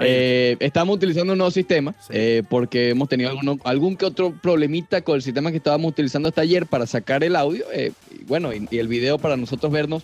Eh, estamos utilizando un nuevo sistema eh, porque hemos tenido algún que otro problemita con el sistema que estábamos utilizando hasta ayer para sacar el audio. Eh, y bueno, y, el video para nosotros vernos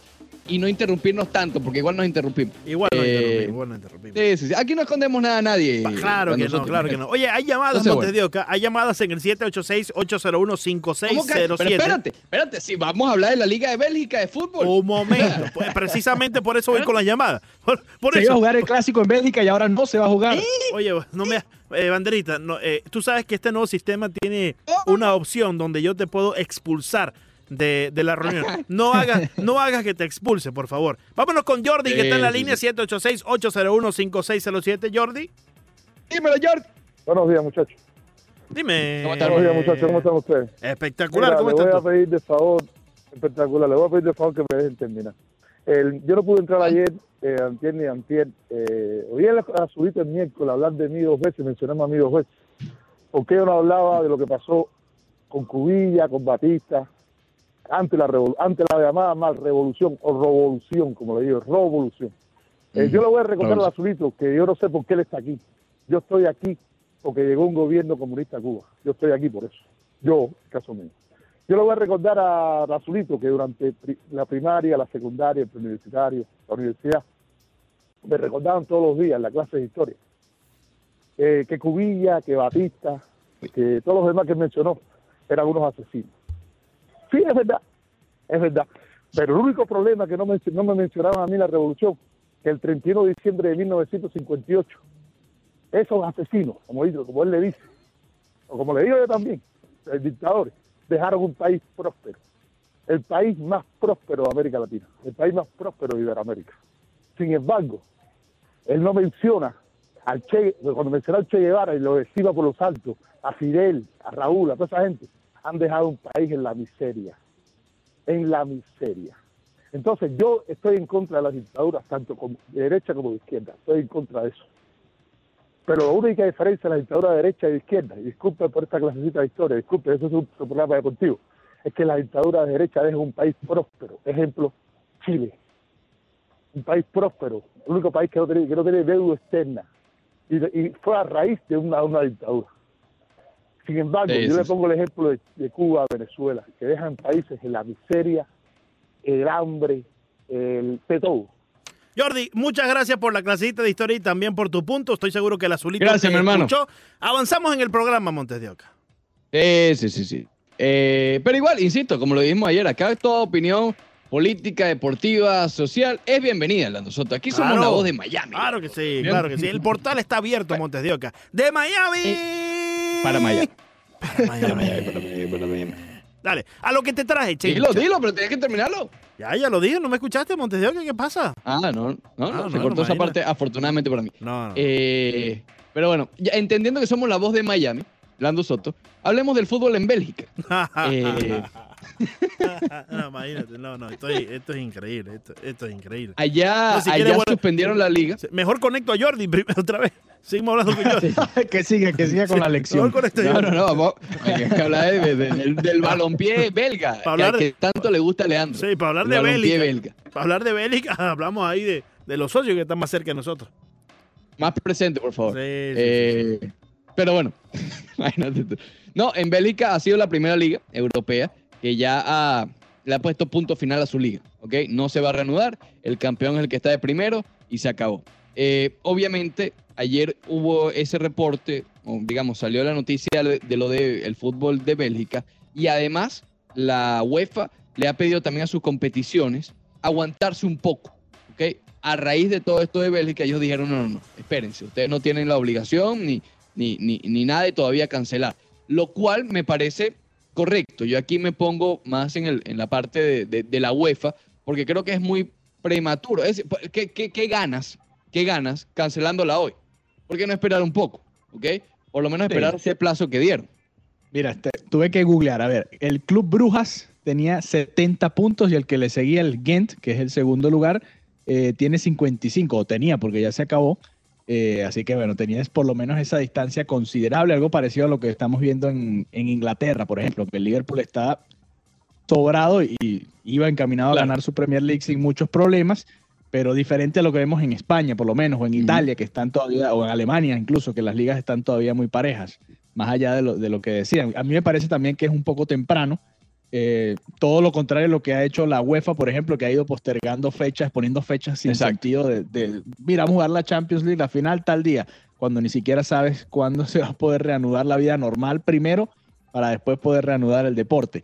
y no interrumpirnos tanto, porque igual nos interrumpimos. Igual no interrumpimos, igual no interrumpimos. Sí, sí, sí. Aquí no escondemos nada a nadie. Claro que no, claro que no. Oye, hay llamadas, de Oca, hay llamadas en el 786-801-5607. Pero espérate, espérate, si vamos a hablar de la Liga de Bélgica de fútbol. Un momento, pues, precisamente por eso voy con las llamadas. Por, se iba a jugar el clásico en Bélgica y ahora no se va a jugar. Oye, no me... Eh, banderita, no, eh, tú sabes que este nuevo sistema tiene oh. una opción donde yo te puedo expulsar de, la reunión. No hagas, no hagas que te expulse, por favor. Vámonos con Jordi, que está en la línea 786-801-5607. Jordi. Dímelo, Jordi. Buenos días, muchachos. Dime. Buenos días, muchachos. ¿Cómo están ustedes? Espectacular. ¿Cómo le voy a pedir de favor, espectacular, le voy a pedir de favor que me dejen terminar. El, yo no pude entrar ayer, eh, antier ni antier. Eh, oí a Azulito el miércoles hablar de mí dos veces, mencionamos a mí dos veces. Porque yo no hablaba de lo que pasó con Cubilla, con Batista, ante la, ante la llamada mal revolución o revolución, como le digo, revolución. Eh, yo le voy a recordar a Azulito que yo no sé por qué él está aquí. Yo estoy aquí porque llegó un gobierno comunista a Cuba. Yo estoy aquí por eso. Yo, caso mío. Yo le voy a recordar a Azulito que durante la primaria, la secundaria, el preuniversitario, la universidad, me recordaban todos los días en la clase de historia eh, que Cubilla, que Batista, que todos los demás que mencionó eran unos asesinos. Sí, es verdad, es verdad. Pero el único problema que no me, no me mencionaban a mí la revolución, que el 31 de diciembre de 1958, esos asesinos, como, como él le dice, o como le digo yo también, el dictadores, dejaron un país próspero, el país más próspero de América Latina, el país más próspero de Iberoamérica. Sin embargo, él no menciona al Che, cuando menciona al Che Guevara y lo decía por los altos, a Fidel, a Raúl, a toda esa gente, han dejado un país en la miseria, en la miseria. Entonces yo estoy en contra de las dictaduras, tanto de derecha como de izquierda, estoy en contra de eso. Pero la única diferencia de la dictadura de derecha y de izquierda, y disculpe por esta clasecita de historia, disculpe, eso es un, programa deportivo, es que la dictadura de derecha deja un país próspero. Ejemplo, Chile. Un país próspero, el único país que no tiene, deuda externa. Y, fue a raíz de una dictadura. Sin embargo, yo le pongo el ejemplo de, Cuba, Venezuela, que dejan países en la miseria, el hambre, el de todo. Jordi, muchas gracias por la clasita de historia y también por tu punto. Estoy seguro que el azulito gracias, mi hermano. Avanzamos en el programa, Montes de Oca. sí, sí, sí. Eh, pero igual, insisto, como lo dijimos ayer, acá toda opinión política, deportiva, social, es bienvenida la nosotros. Aquí somos la voz de Miami. Claro que sí, claro que sí. El portal está abierto, Montes de Oca. ¡De Miami! Eh, para Miami. Para Miami, para Miami, Dale, a lo que te traje, che. Dilo, dilo, pero tienes que terminarlo. Ya, ya lo dije, ¿no me escuchaste, Montes de Oca? ¿Qué pasa? Ah, no, no, no, ah, se cortó esa parte, afortunadamente para mí. No, no. Eh, pero bueno, ya entendiendo que somos la voz de Miami, Lando Soto, hablemos del fútbol en Bélgica. eh, no, imagínate, no, no, esto es, increíble, esto, es increíble. Allá, allá suspendieron la liga. Mejor conecto a Jordi otra vez. Seguimos hablando con Jordi. que siga, que siga con la lección. Este no, no, no, vamos. Hay que hablar del, del balompié belga, para hablar que, tanto le gusta a Leandro. Sí, para hablar de Bélgica. Para hablar de Bélgica, hablamos ahí de, de, los socios que están más cerca de nosotros. Más presente, por favor. Sí, eh, pero bueno, No, en Bélgica ha sido la primera liga europea que ya le ha puesto punto final a su liga. ¿ok? No se va a reanudar, el campeón es el que está de primero y se acabó. Eh, obviamente, ayer hubo ese reporte, digamos, salió la noticia de lo del fútbol de Bélgica y además la UEFA le ha pedido también a sus competiciones aguantarse un poco. ¿ok? A raíz de todo esto de Bélgica, ellos dijeron, no, no, no, espérense, ustedes no tienen la obligación ni, ni, ni, ni nada de todavía cancelar. Lo cual me parece correcto. Yo aquí me pongo más en, el, en la parte de, la UEFA, porque creo que es muy prematuro. ¿qué, ganas? ¿Qué ganas cancelándola hoy? ¿Por qué no esperar un poco? ¿Ok? Por lo menos esperar ese plazo que dieron. Mira, este, tuve que googlear. A ver, el Club Brujas tenía 70 puntos y el que le seguía, el Ghent, que es el segundo lugar, eh, tiene 55, o tenía porque ya se acabó. Eh, así que bueno, tenías por lo menos esa distancia considerable, algo parecido a lo que estamos viendo en, Inglaterra, por ejemplo, que el Liverpool está sobrado y iba encaminado a ganar su Premier League sin muchos problemas. Pero diferente a lo que vemos en España, por lo menos, o en. Italia, que están todavía, o en Alemania incluso, que las ligas están todavía muy parejas, más allá de lo, de lo que decían. A mí me parece también que es un poco temprano. eh, todo lo contrario a lo que ha hecho la UEFA, por ejemplo, que ha ido postergando fechas, poniendo fechas sin Exacto. sentido de, de, mira, vamos a jugar la Champions League, la final tal día, cuando ni siquiera sabes cuándo se va a poder reanudar la vida normal primero para después poder reanudar el deporte.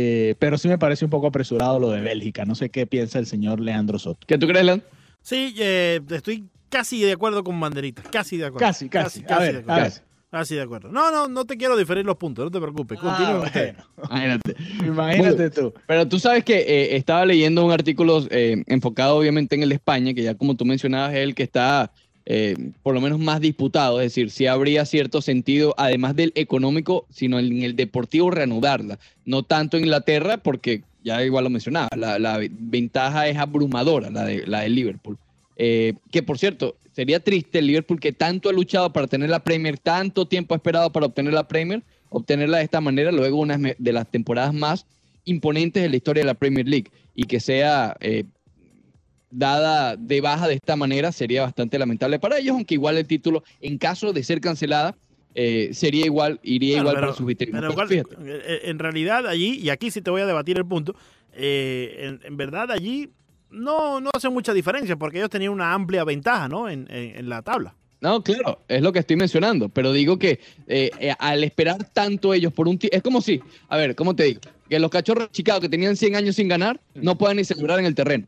Eh, pero sí me parece un poco apresurado lo de Bélgica. No sé qué piensa el señor Leandro Soto. ¿Qué tú crees, Leon? Sí, eh, estoy casi de acuerdo con Banderita. Casi de acuerdo. Casi, casi. casi ver, de a acuerdo. ver. Casi de acuerdo. No, no, no te quiero diferir los puntos, no te preocupes. Continúa Ah, usted. bueno. Imagínate. Imagínate tú. Pero tú sabes que eh, estaba leyendo un artículo eh, enfocado obviamente en el de España, que ya como tú mencionabas es el que está eh, por lo menos más disputado, es decir, si habría cierto sentido, además del económico, sino en el deportivo reanudarla. No tanto en Inglaterra, porque ya igual lo mencionaba, la, ventaja es abrumadora, la de, la de Liverpool. Eh, que por cierto, sería triste el Liverpool que tanto ha luchado para tener la Premier, tanto tiempo ha esperado para obtener la Premier, obtenerla de esta manera, luego una de las temporadas más imponentes de la historia de la Premier League y que sea eh, dada de baja de esta manera sería bastante lamentable para ellos, aunque igual el título, en caso de ser cancelada, eh, sería igual, iría Claro, igual pero- para sus vitrinas. pero igual, fíjate, eh, en realidad allí, y aquí sí te voy a debatir el punto, eh, en, en verdad allí no, no hace mucha diferencia porque ellos tenían una amplia ventaja ¿no? en, en- en la tabla. No, claro, es lo que estoy mencionando, pero digo que eh, eh, al esperar tanto ellos por un es como si, a ver, ¿cómo te digo? Que los cachorros de Chicago que tenían 100 años sin ganar no puedan ni celebrar en el terreno.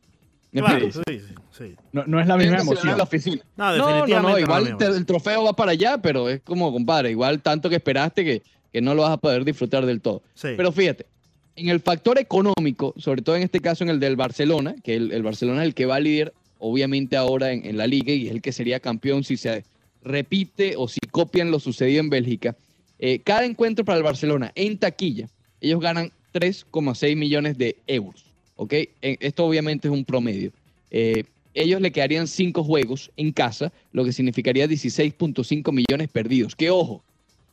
¿Me Claro, sí, sí, sí. No, no es la misma celebrar en la emoción. oficina. No, No, no, definitivamente. no, no igual te- el trofeo va para allá, pero es como, compadre, igual tanto que esperaste que, que no lo vas a poder disfrutar del todo. Sí. Pero fíjate, en el factor económico, sobre todo en este caso en el del Barcelona, que el, el Barcelona es el que va a líder, obviamente ahora en, en la liga y es el que sería campeón si se repite o si copian lo sucedido en Bélgica. eh, cada encuentro para el Barcelona en taquilla, ellos ganan 3,6 millones de euros. ¿Ok? Esto obviamente es un promedio. Eh, ellos le quedarían cinco juegos en casa, lo que significaría 16.5 millones perdidos. Que ojo,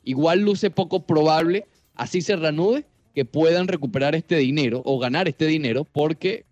igual luce poco probable, así se reanude, que puedan recuperar este dinero o ganar este dinero, porque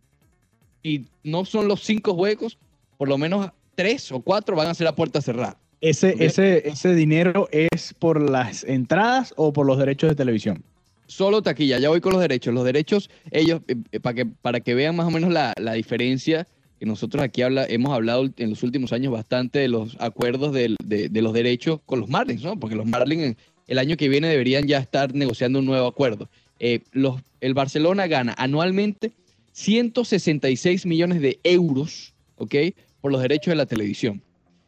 si no son los cinco juegos, por lo menos tres o cuatro van a ser a puerta cerrada. Ese, ese, ese dinero es por las entradas o por los derechos de televisión. Solo taquilla, ya voy con los derechos. Los derechos, ellos, eh, eh, para que, para que vean más o menos la, la diferencia, que nosotros aquí habla, hemos hablado en los últimos años bastante de los acuerdos de, de los derechos con los Marlins, ¿no? Porque los Marlins el año que viene deberían ya estar negociando un nuevo acuerdo. Eh, los, el Barcelona gana anualmente 166 millones de euros, ¿ok? Por los derechos de la televisión.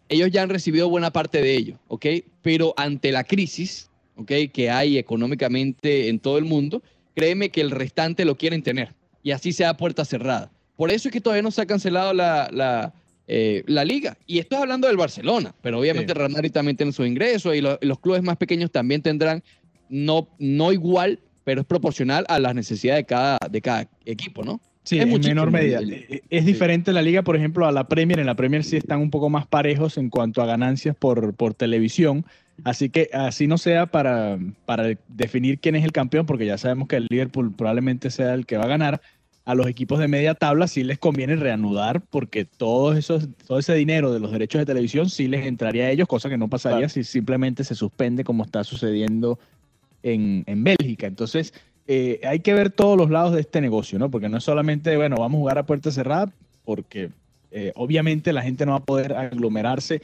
Ellos ya han recibido buena parte de ello, ¿ok? Pero ante la crisis, ¿ok? Que hay económicamente en todo el mundo, créeme que el restante lo quieren tener. Y así sea puerta cerrada. Por eso es que todavía no se ha cancelado la, la, eh, la liga. Y esto es hablando del Barcelona, pero obviamente Sí. Real Madrid también tiene sus ingresos y lo- los clubes más pequeños también tendrán, no, no igual, pero es proporcional a las necesidades de cada, de cada equipo, ¿no? Sí, Es en menor medida. Eh, Es diferente la liga, por ejemplo, a la Premier. En la Premier sí están un poco más parejos en cuanto a ganancias por, por televisión. Así que así no sea para, para definir quién es el campeón, porque ya sabemos que el Liverpool probablemente sea el que va a ganar. A los equipos de media tabla sí les conviene reanudar, porque todo, esos, todo ese dinero de los derechos de televisión sí les entraría a ellos, cosa que no pasaría Claro. si simplemente se suspende como está sucediendo en, en Bélgica. Entonces, eh, hay que ver todos los lados de este negocio, ¿no? Porque no es solamente, bueno, vamos a jugar a puerta cerrada, porque eh, obviamente la gente no va a poder aglomerarse,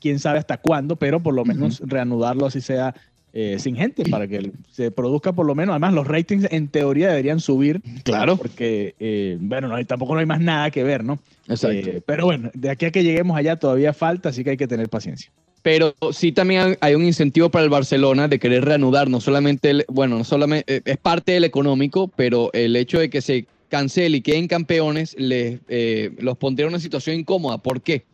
quién sabe hasta cuándo, pero por lo menos reanudarlo así sea eh, sin gente, para que se produzca por lo menos. Además, los ratings en teoría deberían subir. Claro. Porque, eh, bueno, no hay- tampoco no hay más nada que ver, ¿no? Exacto. Eh, pero bueno, de aquí a que lleguemos allá todavía falta, así que hay que tener paciencia. Pero sí también hay un incentivo para el Barcelona de querer reanudar, no solamente, el- bueno, no solamente, eh, es parte del económico, pero el hecho de que se cancele y queden campeones les, eh, los pondría en una situación incómoda. ¿Por qué?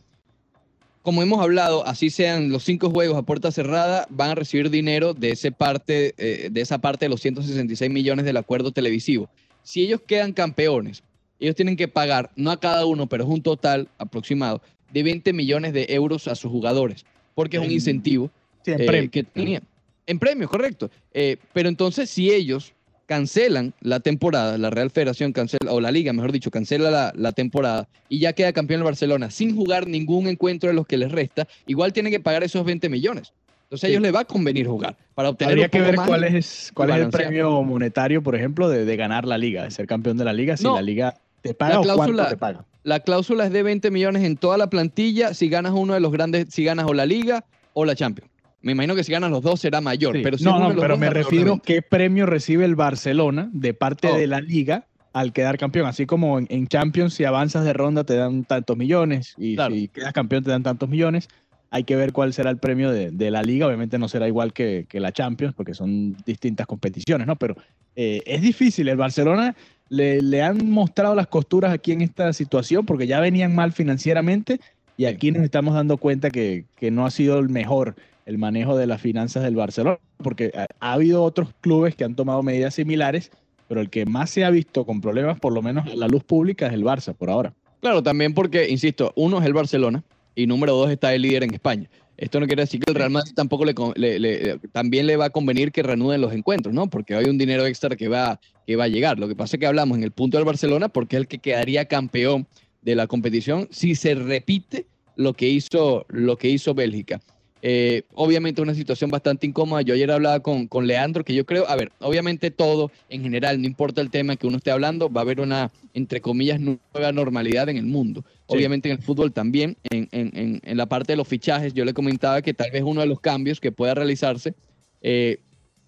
Como hemos hablado, así sean los cinco juegos a puerta cerrada, van a recibir dinero de, ese parte, eh, de esa parte de los 166 millones del acuerdo televisivo. Si ellos quedan campeones, ellos tienen que pagar, no a cada uno, pero es un total aproximado, de 20 millones de euros a sus jugadores, porque es un En- incentivo Sí, en eh, premio. que tenían. En premios, correcto. Eh, pero entonces, si ellos cancelan la temporada, la Real Federación cancela, o la Liga, mejor dicho, cancela la, la, temporada y ya queda campeón el Barcelona sin jugar ningún encuentro de los que les resta, igual tienen que pagar esos 20 millones. Entonces a ellos les va a convenir jugar para obtener Habría que ver cuál es, cuál es el premio monetario, por ejemplo, de, de, ganar la liga, de ser campeón de la liga, si la liga te paga o cuánto te paga. La cláusula es de 20 millones en toda la plantilla si ganas uno de los grandes, si ganas o la liga o la Champions. Me imagino que si ganan los dos será mayor. Pero si no, no, pero me refiero qué premio recibe el Barcelona de parte de oh. la liga al quedar campeón. Así como en, Champions, si avanzas de ronda te dan tantos millones y si quedas campeón te dan tantos millones. Hay que ver cuál será el premio de, la liga. Obviamente no será igual que, la Champions porque son distintas competiciones, ¿no? Pero eh, es difícil. El Barcelona le, le han mostrado las costuras aquí en esta situación porque ya venían mal financieramente y aquí nos estamos dando cuenta que, que no ha sido el mejor el manejo de las finanzas del Barcelona, porque ha, habido otros clubes que han tomado medidas similares, pero el que más se ha visto con problemas, por lo menos a la luz pública, es el Barça por ahora. Claro, también porque, insisto, uno es el Barcelona y número dos está el líder en España. Esto no quiere decir que el Real Madrid tampoco le, también le va a convenir que reanuden los encuentros, ¿no? Porque hay un dinero extra que va, que va a llegar. Lo que pasa es que hablamos en el punto del Barcelona porque es el que quedaría campeón de la competición si se repite lo que hizo, lo que hizo Bélgica. Eh, obviamente una situación bastante incómoda. Yo ayer hablaba con, con, Leandro, que yo creo, a ver, obviamente todo en general, no importa el tema que uno esté hablando, va a haber una, entre comillas, nueva normalidad en el mundo. Obviamente en el fútbol también, en, en, en, la parte de los fichajes, yo le comentaba que tal vez uno de los cambios que pueda realizarse, eh,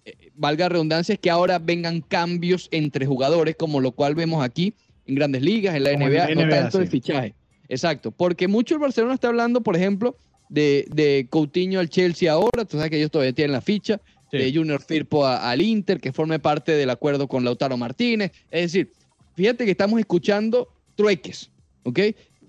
eh, valga redundancia, es que ahora vengan cambios entre jugadores, como lo cual vemos aquí en grandes ligas, en la NBA, no tanto de fichaje. Exacto, porque mucho el Barcelona está hablando, por ejemplo, de, de Coutinho al Chelsea ahora, tú sabes que ellos todavía tienen la ficha, de Junior Firpo al Inter, que forme parte del acuerdo con Lautaro Martínez. Es decir, fíjate que estamos escuchando trueques, ¿ok?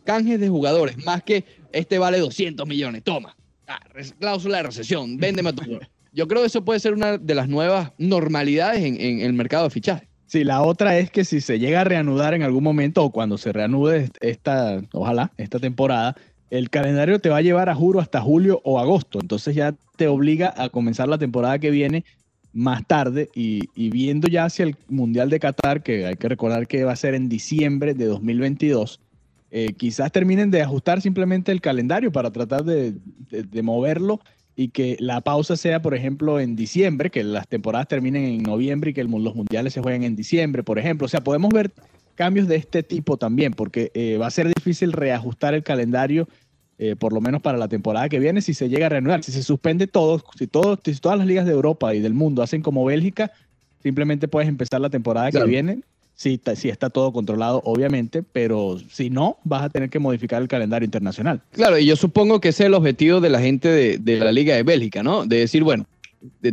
Canjes de jugadores, más que este vale 200 millones, toma, ah, cláusula de recesión, véndeme todo. Yo creo que eso puede ser una de las nuevas normalidades en, en el mercado de fichaje. Sí, la otra es que si se llega a reanudar en algún momento o cuando se reanude esta, ojalá, esta temporada, el calendario te va a llevar a juro hasta julio o agosto, entonces ya te obliga a comenzar la temporada que viene más tarde y, viendo ya hacia el Mundial de Qatar, que hay que recordar que va a ser en diciembre de 2022, eh, quizás terminen de ajustar simplemente el calendario para tratar de, moverlo y que la pausa sea, por ejemplo, en diciembre, que las temporadas terminen en noviembre y que los mundiales se jueguen en diciembre, por ejemplo. O sea, podemos ver cambios de este tipo también, porque eh, va a ser difícil reajustar el calendario, eh, por lo menos para la temporada que viene, si se llega a reanudar. Si se suspende todo, si, todo, si todas las ligas de Europa y del mundo hacen como Bélgica, simplemente puedes empezar la temporada que viene. Si, si está todo controlado, obviamente, pero si no, vas a tener que modificar el calendario internacional. Claro, y yo supongo que ese es el objetivo de la gente de, de la Liga de Bélgica, ¿no? De decir, bueno,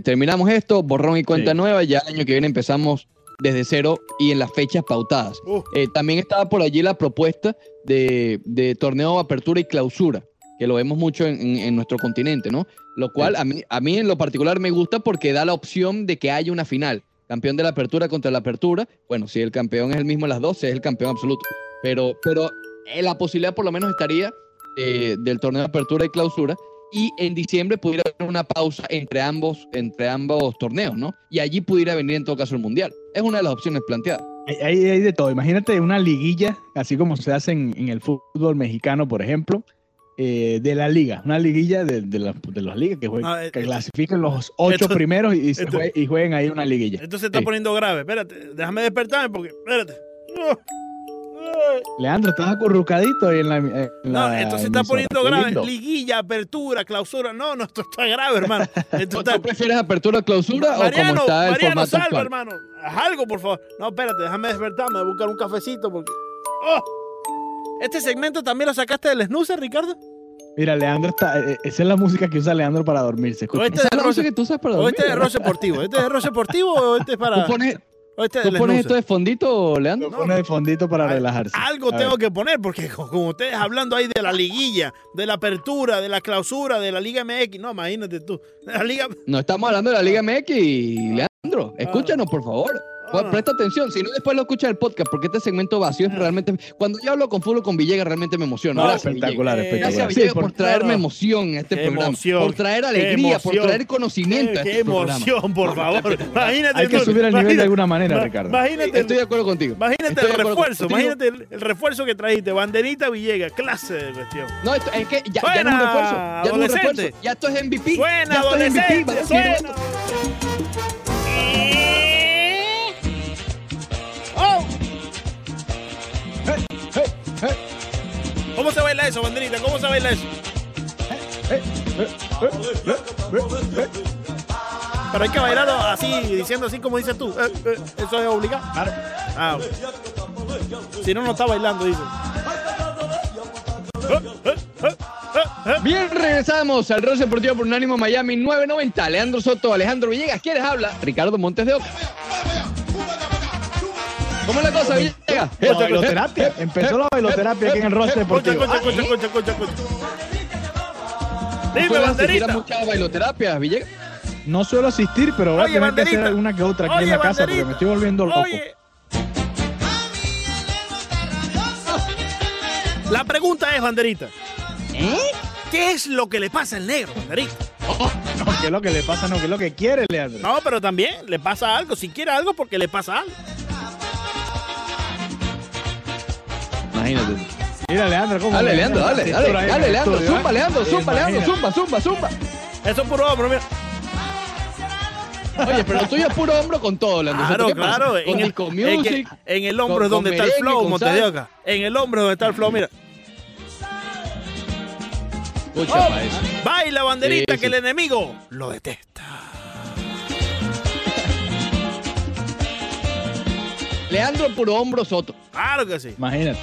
terminamos esto, borrón y cuenta nueva, ya el año que viene empezamos desde cero y en las fechas pautadas. Eh, también estaba por allí la propuesta de, de, torneo apertura y clausura, que lo vemos mucho en, en, nuestro continente, ¿no? Lo cual a mí, a mí en lo particular me gusta porque da la opción de que haya una final. Campeón de la apertura contra la apertura. Bueno, si el campeón es el mismo en las dos, es el campeón absoluto. Pero, pero eh, la posibilidad por lo menos estaría eh, del torneo de apertura y clausura y en diciembre pudiera haber una pausa entre ambos, entre ambos torneos, ¿no? Y allí pudiera venir en todo caso el Mundial. Es una de las opciones planteadas. Hay, hay de todo. Imagínate una liguilla, así como se hace en, el fútbol mexicano, por ejemplo, eh, de la liga. Una liguilla de, de, de las ligas que, jueguen, ah, que eh, clasifiquen los ocho primeros y, y, jueguen ahí una liguilla. Esto se está poniendo grave. Espérate, déjame despertarme porque. Espérate. Leandro, estás acurrucadito ahí en la. no, esto se está poniendo grave. Liguilla, apertura, clausura. No, no, esto está grave, hermano. ¿Tú prefieres apertura, clausura o como está el Mariano, salva, hermano. Haz algo, por favor. No, espérate, déjame despertarme, voy a buscar un cafecito porque. ¡Oh! ¿Este segmento también lo sacaste del snoozer, Ricardo? Mira, Leandro está. Eh, esa es la música que usa Leandro para dormirse. ¿O este es la música que tú usas para dormir? ¿O este es de deportivo? ¿Este es de deportivo o este es para.? ¿Tú pones, ¿Tú pones esto de fondito, Leandro? Lo pone de fondito para relajarse. Algo tengo que poner, porque como ustedes hablando ahí de la liguilla, de la apertura, de la clausura, de la Liga MX, no, imagínate tú. La Liga... No estamos hablando de la Liga MX, Leandro. Leandro, escúchanos, por favor. Pues, Ah. Presta atención, si no después lo escuchas el podcast, porque este segmento vacío es realmente... Cuando yo hablo con Fútbol con Villegas, realmente me emociona. No, Gracias, espectacular, Villegas. Eh, Gracias, espectacular. Villegas, Sí, por, por- traerme claro. emoción en este Qué programa. emoción, por traer qué alegría, por traer conocimiento Qué, a qué este programa. emoción, por favor. Imagínate. Hay que subir el nivel de alguna manera, ma- Ricardo. Imagínate, Estoy de acuerdo contigo. imagínate Estoy el refuerzo. contigo. Imagínate el, el refuerzo que trajiste. Banderita Villegas. Clase de cuestión. No, esto- es que ya, ya no es un refuerzo. Ya no es un refuerzo. Ya esto es MVP. Suena, ya esto es adolescente. MVP. Suena. ¿Cómo se baila eso, banderita? ¿Cómo se baila eso? Pero hay que bailarlo así, diciendo así como dices tú. Eh, eh, ¿Eso es obligado? Ah, si no, no está bailando, dice. Bien, regresamos al Rose Deportivo por Unánimo Miami 990. Leandro Soto, Alejandro Villegas, ¿quiénes habla? Ricardo Montes de Oca. ¿Cómo es la cosa, Villegas? La bailoterapia. Empezó la bailoterapia aquí en el rostro Escucha, deportivo. escucha, escucha, escucha, escucha, escucha. Dime, ¿Suele asistir a banderita. muchas bailoterapias, Villegas? No suelo asistir, pero voy a tener que hacer banderita. una que otra aquí Oye, en la casa porque me estoy volviendo loco. Oye. La pregunta es, banderita. ¿Eh? ¿Qué es lo que le pasa al negro, banderita? No, ¿qué es lo que le pasa? No, ¿qué es lo que quiere, Leandro? No, pero también le pasa algo. Si quiere algo, porque le pasa algo. Imagínate. Mira, Leandro, ¿cómo Dale, Leandro, dale, dale, dale, Leandro, estudio, zumba, ¿eh? Leandro, zumba, Leandro, zumba, zumba, zumba. Eso es puro hombro, mira. Oye, pero lo tuyo es puro hombro con todo, Leandro. Claro, claro. Con En el, disco en que- music. en el hombro con- es donde está el flow. Oca. En el hombro es donde está el flow, mira. Escucha, Oh, baila banderita Sí, que el enemigo lo detesta. Leandro puro hombro Soto. Claro que sí. Imagínate.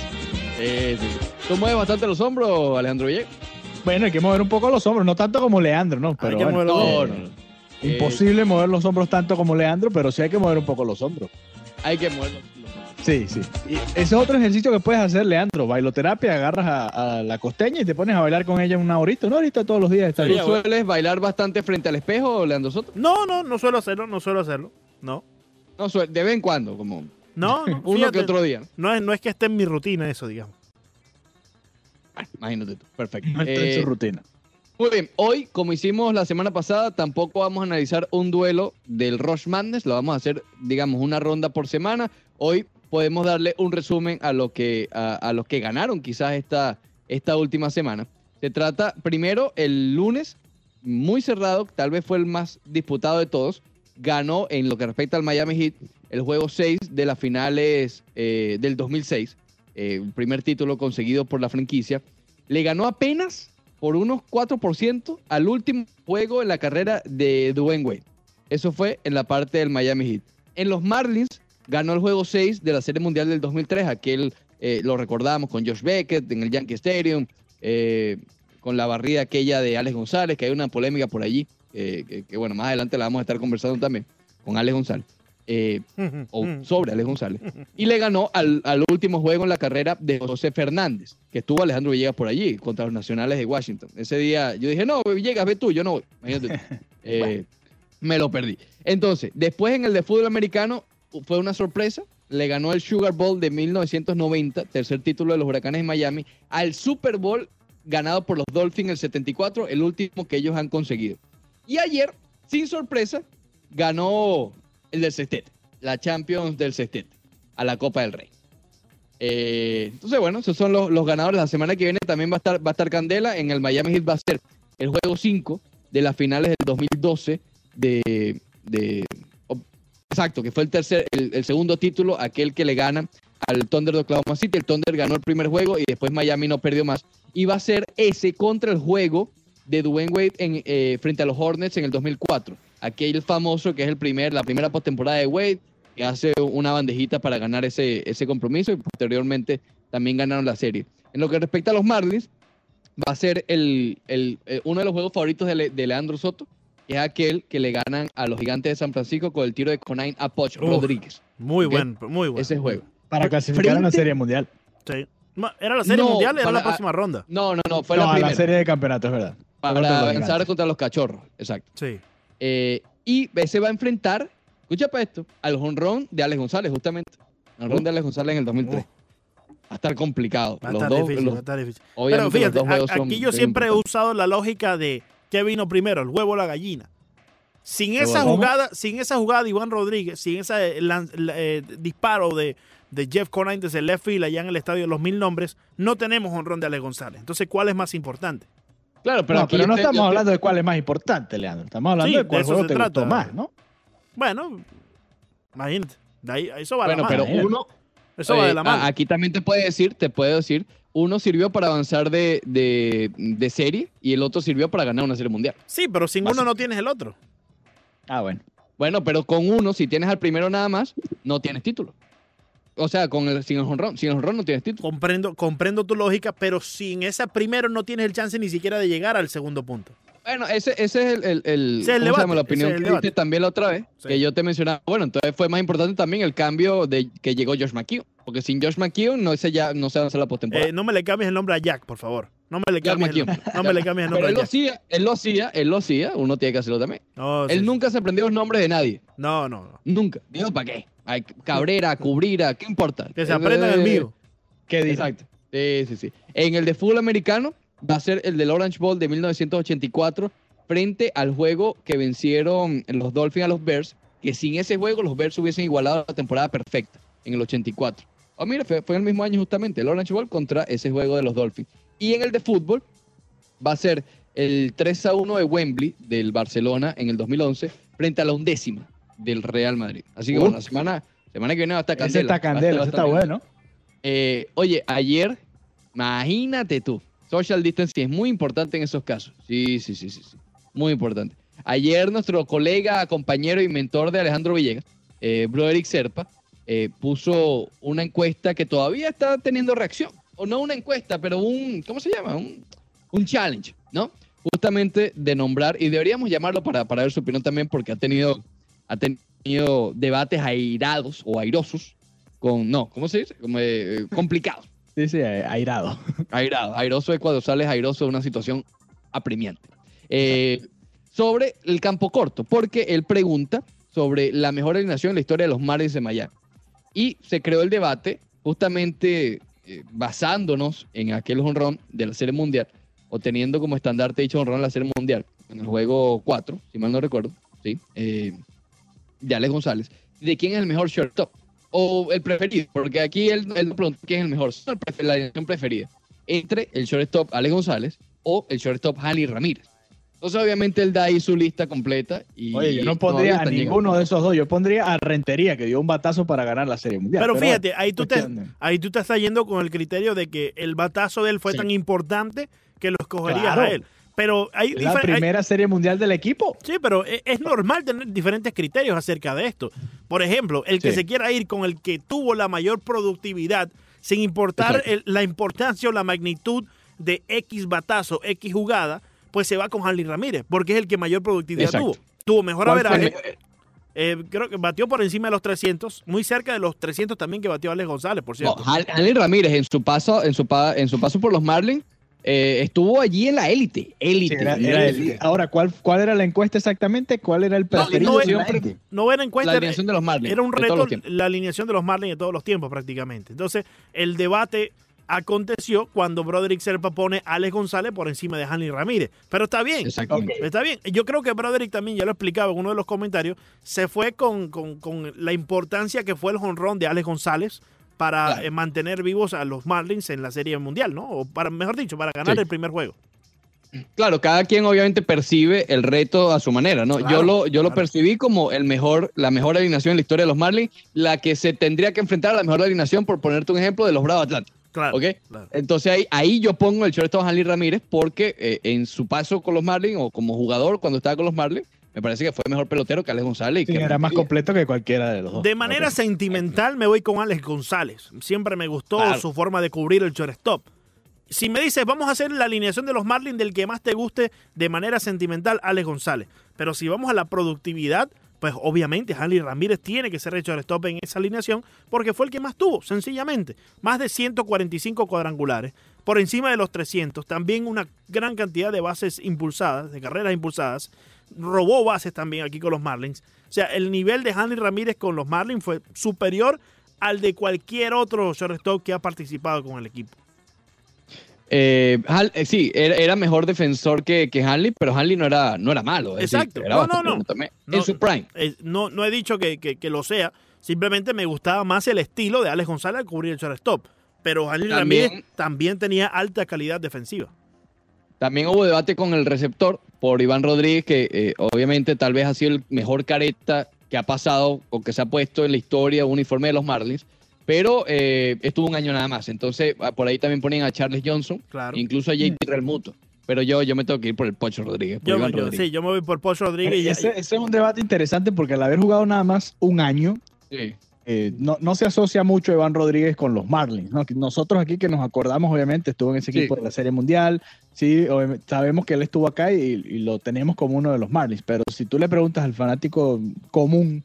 Sí, sí. ¿Tú mueves bastante los hombros, Alejandro Villegas? Bueno, hay que mover un poco los hombros, no tanto como Leandro, ¿no? Pero que bueno, mover los eh, hombros. Eh, Imposible mover los hombros tanto como Leandro, pero sí hay que mover un poco los hombros. Hay que mover los hombros. Sí, sí. Y ese es otro ejercicio que puedes hacer, Leandro. Bailoterapia, agarras a, a la costeña y te pones a bailar con ella una horita, una horita todos los días. Está ¿Tú sueles bailar bastante frente al espejo, Leandro Soto? No, no, no suelo hacerlo, no suelo hacerlo. No. No, suele- de vez en cuando, como No, no, uno fíjate, que otro día. No es, no es que esté en mi rutina eso, digamos. Bueno, imagínate tú. Perfecto. No está en Eh, su rutina. Muy bien, hoy, como hicimos la semana pasada, tampoco vamos a analizar un duelo del Rush Madness, lo vamos a hacer, digamos, una ronda por semana. Hoy podemos darle un resumen a, lo que, a, a los que ganaron quizás esta, esta última semana. Se trata, primero, el lunes, muy cerrado, tal vez fue el más disputado de todos, ganó en lo que respecta al Miami Heat el juego 6 de las finales eh, del 2006, eh, el primer título conseguido por la franquicia. Le ganó apenas por unos 4% al último juego en la carrera de Dwayne Wade. Eso fue en la parte del Miami Heat. En los Marlins ganó el juego 6 de la Serie Mundial del 2003, aquel eh, lo recordamos con Josh Beckett en el Yankee Stadium, eh, con la barrida aquella de Alex González, que hay una polémica por allí, eh, que, bueno, más adelante la vamos a estar conversando también con Alex González. Eh, o sobre Alex González, y le ganó al, al último juego en la carrera de José Fernández, que estuvo Alejandro Villegas por allí, contra los Nacionales de Washington. Ese día yo dije, no, Villegas, ve tú, yo no voy. Imagínate tú. Eh, Me lo perdí. Entonces, después en el de fútbol americano fue una sorpresa, le ganó el Sugar Bowl de 1990, tercer título de los Huracanes de Miami, al Super Bowl ganado por los Dolphins el 74, el último que ellos han conseguido. Y ayer, sin sorpresa, ganó el del Sextete, la Champions del Sextete, a la Copa del Rey. Eh, entonces, bueno, esos son los, ganadores. La semana que viene también va a estar, va a estar Candela. En el Miami Heat va a ser el juego 5 de las finales del 2012 de, de exacto, que fue el tercer, el, el segundo título, aquel que le gana al Thunder de Oklahoma City. El Thunder ganó el primer juego y después Miami no perdió más. Y va a ser ese contra el juego de Dwayne Wade en, eh, frente a los Hornets en el 2004. Aquel famoso que es el primer, la primera postemporada de Wade, que hace una bandejita para ganar ese, ese compromiso y posteriormente también ganaron la serie. En lo que respecta a los Marlins, va a ser el, el- eh, uno de los juegos favoritos de, Le- de Leandro Soto, que es aquel que le ganan a los gigantes de San Francisco con el tiro de Conain a Poch Uf. Rodríguez. Muy Ok. buen, muy bueno. Ese juego. Para clasificar a la frente- Serie Mundial. Sí. ¿Era la serie No, mundial? Era para- la próxima ronda. No, no, no, fue no, la primera. la Serie de Campeonatos, es verdad. para los avanzar contra los cachorros, exacto. Sí. Eh, y se va a enfrentar escucha para esto, al jonrón de Alex González, justamente. El jonrón de Alex González en el 2003. Va a estar complicado. Va a los estar dos, difícil, los- va a estar difícil. Pero fíjate, a- aquí yo siempre he usado la lógica de ¿qué vino primero, el huevo o la gallina? Sin esa jugada, sin esa jugada de Iván Rodríguez, sin ese la- eh, disparo de, de Jeff Conine desde el left field allá en el estadio de los mil nombres, no tenemos honrón de AlexGonzález. Entonces, ¿cuál es más importante? Claro, pero, Pero, no, aquí pero no yo te- estamos te- hablando de cuál es más importante, Leandro. Estamos hablando Sí, de de cuál eso juego te gustó trata. más, ¿no? Bueno, imagínate. De ahí, eso va Bueno, de la pero mano. uno, Eso va de la mano. a- Aquí también te puede decir, te puedo decir, uno sirvió para avanzar de, de, de serie y el otro sirvió para ganar una serie mundial. Sí, pero sin Básico. uno no tienes el otro. Ah, bueno. Bueno, pero con uno, si tienes al primero nada más, no tienes título. O sea, con el, sin el honrón, sin el honrón no tienes título. Comprendo, comprendo tu lógica, pero sin esa primero no tienes el chance ni siquiera de llegar al segundo punto. Bueno, ese, ese es el, el, el- Ese es debate, la opinión ese es que debate. diste también la otra vez, Sí. que yo te mencionaba. Bueno, entonces fue más importante también el cambio de que llegó Josh McKeon. Porque sin Josh McKeon no se, ya, no se avanza la postemporada. Eh, no me le cambies el nombre a Jack, por favor. No me le cambies, el, no me le cambies el Pero nombre él a lo Jack. hacía, él lo hacía, él lo hacía, uno tiene que hacerlo también. No, sí, Él sí. nunca se aprendió los nombres de nadie. no, no, no. Nunca. Digo, ¿para qué? Cabrera, Cubrira, ¿qué importa? Que se aprendan el Eh, mío. ¿Qué dice? Exacto. Sí, sí, sí. En el de fútbol americano va a ser el del Orange Bowl de 1984 frente al juego que vencieron los Dolphins a los Bears, que sin ese juego los Bears hubiesen igualado la temporada perfecta en el 84. Oh, mira, fue, fue el mismo año justamente, el Orange Bowl contra ese juego de los Dolphins. Y en el de fútbol va a ser el 3 a 1 de Wembley del Barcelona en el 2011 frente a la undécima del Real Madrid. Así que bueno, la semana, semana que viene va a estar Ese candela. está Va a estar candela, ese está bastante bueno. eh, oye, ayer, imagínate tú, social distancing es muy importante en esos casos. Sí, sí, sí, sí, sí. Muy importante. Ayer nuestro colega, compañero y mentor de Alejandro Villegas, eh, Broderick Serpa, eh, puso una encuesta que todavía está teniendo reacción. O no una encuesta, pero un, ¿cómo se llama? Un, un challenge, ¿no? Justamente de nombrar, y deberíamos llamarlo para, para ver su opinión también, porque ha tenido, ha tenido debates airados o airosos con, no, ¿cómo se dice? Como, eh, complicados. Dice eh, airado. Airado. Airoso es cuando sales airoso de una situación apremiante. Eh, sobre el campo corto, porque él pregunta sobre la mejor alineación en la historia de los Marlins de Miami. Y se creó el debate justamente eh, basándonos en aquel honrón de la Serie Mundial, o teniendo como estandarte dicho honrón la Serie Mundial, en el juego 4, si mal no recuerdo, ¿sí? Eh, de Alex González, de quién es el mejor shortstop o el preferido, porque aquí él, él no preguntó quién es el mejor, la alineación preferida, entre el shortstop Alex González o el shortstop Hanley Ramírez. Entonces, obviamente, él da ahí su lista completa. Y Oye, yo no pondría a llegando. ninguno de esos dos. Yo pondría a Rentería, que dio un batazo para ganar la Serie Mundial. Pero fíjate, ahí tú, te, ahí tú te estás yendo con el criterio de que el batazo de él fue Sí. tan importante que lo escogerías Claro. a él. Pero hay, la hay- primera Serie Mundial del equipo. Sí, pero e- es normal tener diferentes criterios acerca de esto. Por ejemplo, el que Sí. se quiera ir con el que tuvo la mayor productividad, sin importar el- la importancia o la magnitud de X batazo, X jugada, pues se va con Harley Ramírez, porque es el que mayor productividad Exacto. tuvo. Tuvo mejor ¿Cuál fue averaje. eh, creo que batió por encima de los 300, muy cerca de los 300 también que batió Alex González, por No, cierto. Hal- Hanley Ramírez, en su paso, en su, pa- en su paso por los Marlins, eh, estuvo allí en la élite. Sí, Élite. era- era ahora, ¿cuál, ¿cuál era la encuesta exactamente? ¿Cuál era el No, preferido? no, de la siempre- gente? No era la encuesta, alineación de los Marlins. Era un reto la alineación de los Marlins de todos los tiempos prácticamente. Entonces, el debate aconteció cuando Broderick Serpa pone a Alex González por encima de Hanley Ramírez. Pero está bien. Exactamente. Está bien. Yo creo que Broderick también, ya lo explicaba en uno de los comentarios, se fue con, con- con la importancia que fue el jonrón de Alex González para Claro. eh, mantener vivos a los Marlins en la Serie Mundial, ¿no? O para, mejor dicho, para ganar Sí. el primer juego. Claro, cada quien obviamente percibe el reto a su manera, ¿no? Claro, yo lo, yo lo percibí como el mejor, la mejor alineación en la historia de los Marlins, la que se tendría que enfrentar a la mejor alineación, por ponerte un ejemplo, de los Bravos Atlanta. Claro. Entonces ahí, ahí yo pongo el shortstop Hanley Ramírez porque eh, en su paso con los Marlins o como jugador cuando estaba con los Marlins, me parece que fue mejor pelotero que Alex González. y Sí, que era más completo que cualquiera de los dos. De manera sentimental me voy con Alex González. Siempre me gustó Claro. su forma de cubrir el shortstop. Si me dices, vamos a hacer la alineación de los Marlins del que más te guste de manera sentimental, Alex González. Pero si vamos a la productividad, pues obviamente Hanley Ramírez tiene que ser el shortstop en esa alineación porque fue el que más tuvo, sencillamente. Más de 145 cuadrangulares, por encima de los 300. También una gran cantidad de bases impulsadas, de carreras impulsadas. Robó bases también aquí con los Marlins. O sea, el nivel de Hanley Ramírez con los Marlins fue superior al de cualquier otro shortstop que ha participado con el equipo. Eh, eh, sí, era, mejor defensor que, que, Hanley, pero Hanley no era, no era malo. Exacto. no, no, no. en su prime. no, no he dicho que, lo sea. Simplemente me gustaba más el estilo de Alex González al cubrir el shortstop. Pero Hanley también, Ramírez también tenía alta calidad defensiva. También hubo debate con el receptor por Iván Rodríguez, que eh, obviamente tal vez ha sido el mejor careta que ha pasado o que se ha puesto en la historia uniforme de los Marlins pero eh, estuvo un año nada más. Entonces, ah, por ahí también ponen a Charles Johnson, incluso a JT Realmuto. Pero yo, yo me tengo que ir por el Pocho Rodríguez. Sí, yo me voy por Pocho Rodríguez. ese, es un debate interesante porque al haber jugado nada más un año, eh, no, se asocia mucho Iván Rodríguez con los Marlins. Nosotros aquí que nos acordamos, obviamente, estuvo en ese equipo de la Serie Mundial. Sí, sabemos que él estuvo acá y, y, lo tenemos como uno de los Marlins. Pero si tú le preguntas al fanático común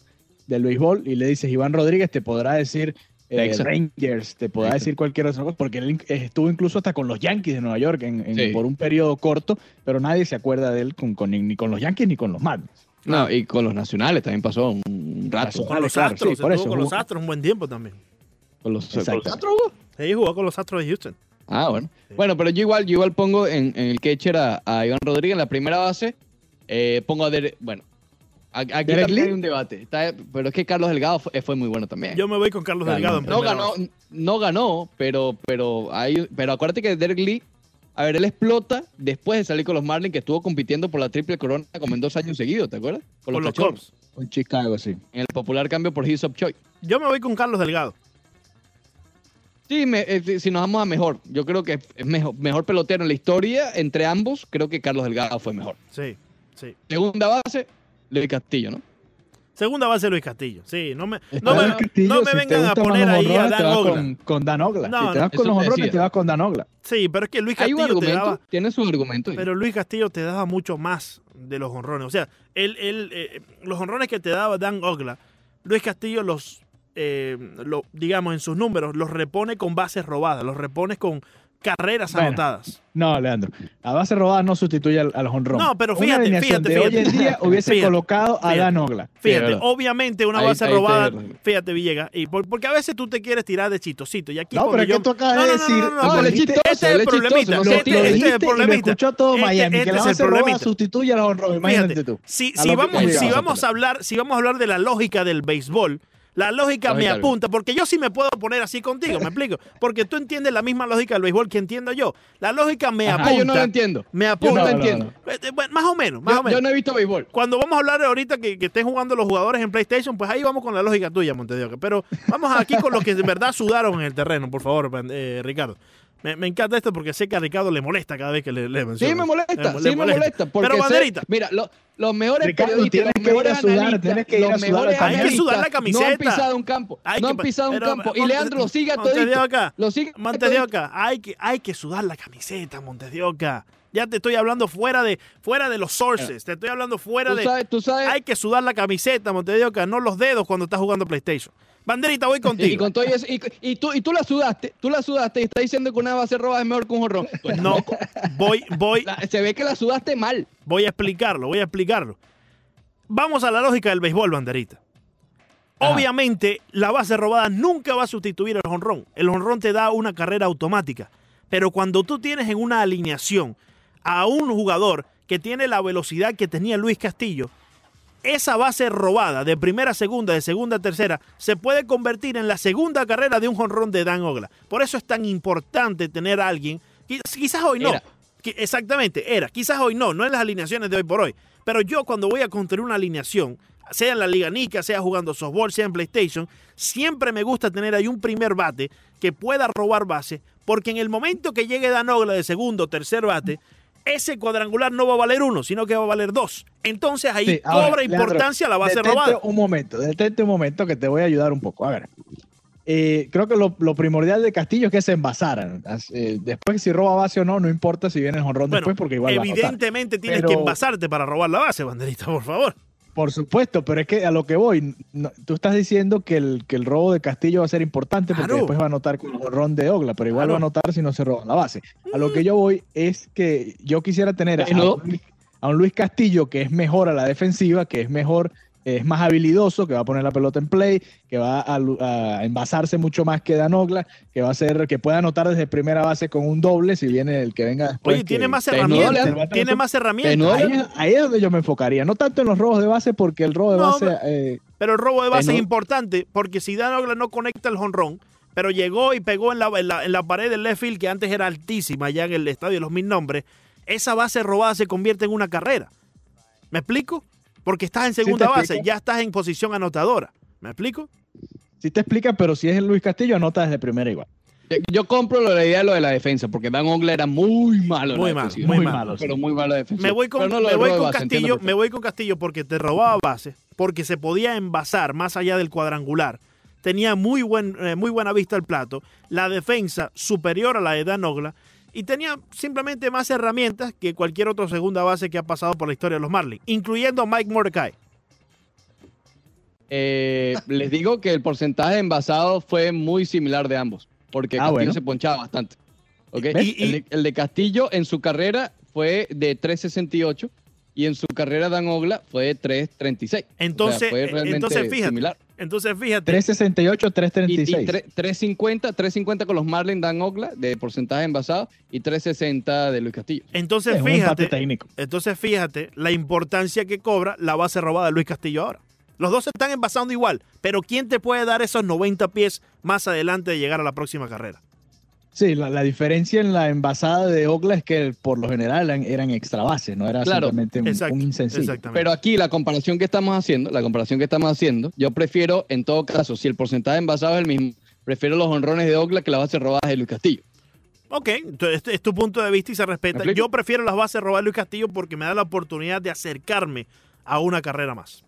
del béisbol y le dices Iván Rodríguez, te podrá decir eh, Rangers, te podrá decir cualquier otra cosa, porque él estuvo incluso hasta con los Yankees de Nueva York en, por un periodo corto, pero nadie se acuerda de él con, ni con los Yankees ni con los Marlins. No, y con los nacionales también pasó un rato. Con los Astros, por eso, con los Astros un buen tiempo también. ¿Con los, Astros Sí, jugó con los Astros de Houston. Ah, bueno. Bueno, pero yo igual, yo igual pongo en, el catcher a, a, Iván Rodríguez en la primera base. Eh, pongo a... bueno, Aquí también hay un debate. pero es que Carlos Delgado fue, muy bueno también. Yo me voy con Carlos Delgado. no ganó, no ganó, pero, pero, hay, pero acuérdate que Derek Lee, a ver, él explota después de salir con los Marlins, que estuvo compitiendo por la triple corona como en dos años seguidos, ¿te acuerdas? Con, los, Cubs. Con Chicago, sí. En el popular cambio por His of Choi. Yo me voy con Carlos Delgado. Sí, eh, si nos vamos a mejor, yo creo que es mejor, mejor pelotero en la historia entre ambos, creo que Carlos Delgado fue mejor. Sí, sí. Segunda base, Luis Castillo, ¿no? Segunda base Luis Castillo. Sí, no me, no me, no me vengan a poner ahí a Dan Ogla. Con, con, Dan Ogla. No, si te vas con los honrones, te vas con Dan Ogla. Sí, pero es que Luis Castillo te daba. Tiene su argumento. Pero Luis Castillo te daba mucho más de los honrones. O sea, él, él, eh, los honrones que te daba Dan Ogla, Luis Castillo los, eh, lo, digamos, en sus números, los repone con bases robadas, los repone con carreras anotadas. No, Leandro. A base robada no sustituye al, al honrón. No, pero fíjate, fíjate, fíjate. Hoy en día hubiese colocado a Dan Ogla. Fíjate, obviamente una base robada, fíjate, Villegas, y porque a veces tú te quieres tirar de chitosito. Y aquí no, pero es que tú acabas de decir. No, no, no, este es el problemita. Este es el problemita. Lo escuchó todo este, Miami. que la base robada sustituye al honrón. Imagínate tú. Si vamos a hablar, si vamos a hablar de la lógica del béisbol, la lógica me apunta, porque yo sí me puedo poner así contigo, ¿me explico? Porque tú entiendes la misma lógica del béisbol que entiendo yo. La lógica me apunta. yo no lo entiendo. Me apunta. Yo no entiendo. Eh, eh, más o menos, más yo, o menos. Yo no he visto béisbol. Cuando vamos a hablar ahorita que, que, estén jugando los jugadores en PlayStation, pues ahí vamos con la lógica tuya, Montedioca. Pero vamos aquí con los que de verdad sudaron en el terreno, por favor, eh, Ricardo. Me, encanta esto porque sé que a Ricardo le molesta cada vez que le, le Sí, me molesta, sí, me molesta. Pero banderita. mira, los mejores periodistas, los mejores sudar, tienes que los mejores Hay que sudar la camiseta. No han pisado un campo. no han pisado un campo. Y Leandro lo sigue a todo. Lo sigue Montedioca, hay que, hay que sudar la camiseta, Montedioca. Ya te estoy hablando fuera de, fuera de los sources. Te estoy hablando fuera de. tú sabes. Hay que sudar la camiseta, Montedioca, no los dedos cuando estás jugando PlayStation. Banderita, voy contigo. Y, con todo eso, y, tú, y tú la sudaste, tú la sudaste y estás diciendo que una base roba es mejor que un jorrón. Pues no, voy, voy. se ve que la sudaste mal. Voy a explicarlo, voy a explicarlo. Vamos a la lógica del béisbol, banderita. Obviamente, la base robada nunca va a sustituir el honrón. El honrón te da una carrera automática. Pero cuando tú tienes en una alineación a un jugador que tiene la velocidad que tenía Luis Castillo, esa base robada de primera a segunda, de segunda a tercera, se puede convertir en la segunda carrera de un jonrón de Dan Ogla. Por eso es tan importante tener a alguien, quizás hoy no, exactamente, era, quizás hoy no, no en las alineaciones de hoy por hoy, pero yo cuando voy a construir una alineación, sea en la Liga Nica, sea jugando softball, sea en PlayStation, siempre me gusta tener ahí un primer bate que pueda robar base, porque en el momento que llegue Dan Ogla de segundo o tercer bate, ese cuadrangular no va a valer uno, sino que va a valer dos. Entonces ahí cobra importancia la base robada. Un momento, detente un momento que te voy a ayudar un poco. A ver. Eh, creo que lo, primordial de Castillo es que se envasaran. Eh, después, si roba base o no, no importa si viene el jonrón después, porque igual Evidentemente tienes que envasarte para robar la base, banderita, por favor. Por supuesto, pero es que a lo que voy, tú estás diciendo que el, que el robo de Castillo va a ser importante porque después va a anotar con el ron de Ogla, pero igual va a anotar si no se roba la base. A lo que yo voy es que yo quisiera tener a un Luis Castillo que es mejor a la defensiva, que es mejor, es más habilidoso, que va a poner la pelota en play, que va a, a envasarse mucho más que Danogla, que va a ser, que pueda anotar desde primera base con un doble si viene el que venga después. Oye, tiene más herramientas. Tiene más herramientas. Ahí, es- ahí es donde yo me enfocaría, no tanto en los robos de base, porque el robo de No, base pero- eh, Pero el robo de base es importante porque si Dan Ogla no conecta el jonrón, pero llegó y pegó en la, en la, en la pared del left field que antes era altísima allá en el estadio de los mil nombres, esa base robada se convierte en una carrera. ¿Me explico? Porque estás en segunda base, explico. ya estás en posición anotadora. ¿Me explico? sí te explica, pero si es el Luis Castillo, anota desde primera igual. Yo compro lo- la idea de lo de la defensa, porque Dan Ogla era muy malo. Muy malo, muy Muy malo. Pero muy malo de defensa. Me voy con, no me voy con base, Castillo, me voy con Castillo porque te robaba base, porque se podía envasar más allá del cuadrangular. Tenía muy, buen, eh, muy buena vista al plato, la defensa superior a la de Dan Ogla y tenía simplemente más herramientas que cualquier otro segunda base que ha pasado por la historia de los Marlins, incluyendo Mike Mordecai. Eh, les digo que el porcentaje de envasados fue muy similar de ambos, porque Ah, Castillo bueno. se ponchaba bastante. el, de, el de Castillo en su carrera fue de 368 y en su carrera Dan Ogla fue de 336. Entonces, o sea, fue eh, realmente entonces fíjate, similar. Entonces fíjate, 368, Y, y 336. tre- 350, 350 con los Marlins Dan Ogla de porcentaje envasado y 360 de Luis Castillo. entonces es un empate fíjate, técnico. entonces fíjate la importancia que cobra la base robada de Luis Castillo ahora. Los dos se están envasando igual, pero ¿quién te puede dar esos 90 pies más adelante de llegar a la próxima carrera? Sí, la, la diferencia en la envasada de Ogla es que por lo general eran, eran extra bases, no era Claro, simplemente un, insencillo. exactamente. Pero aquí la comparación que estamos haciendo, la comparación que estamos haciendo, yo prefiero, en todo caso, si el porcentaje de envasado es el mismo, prefiero los honrones de Ogla que la base robada de Luis Castillo. Ok, entonces este es tu punto de vista y se respeta. Yo prefiero las bases robadas de Luis Castillo porque me da la oportunidad de acercarme a una carrera más.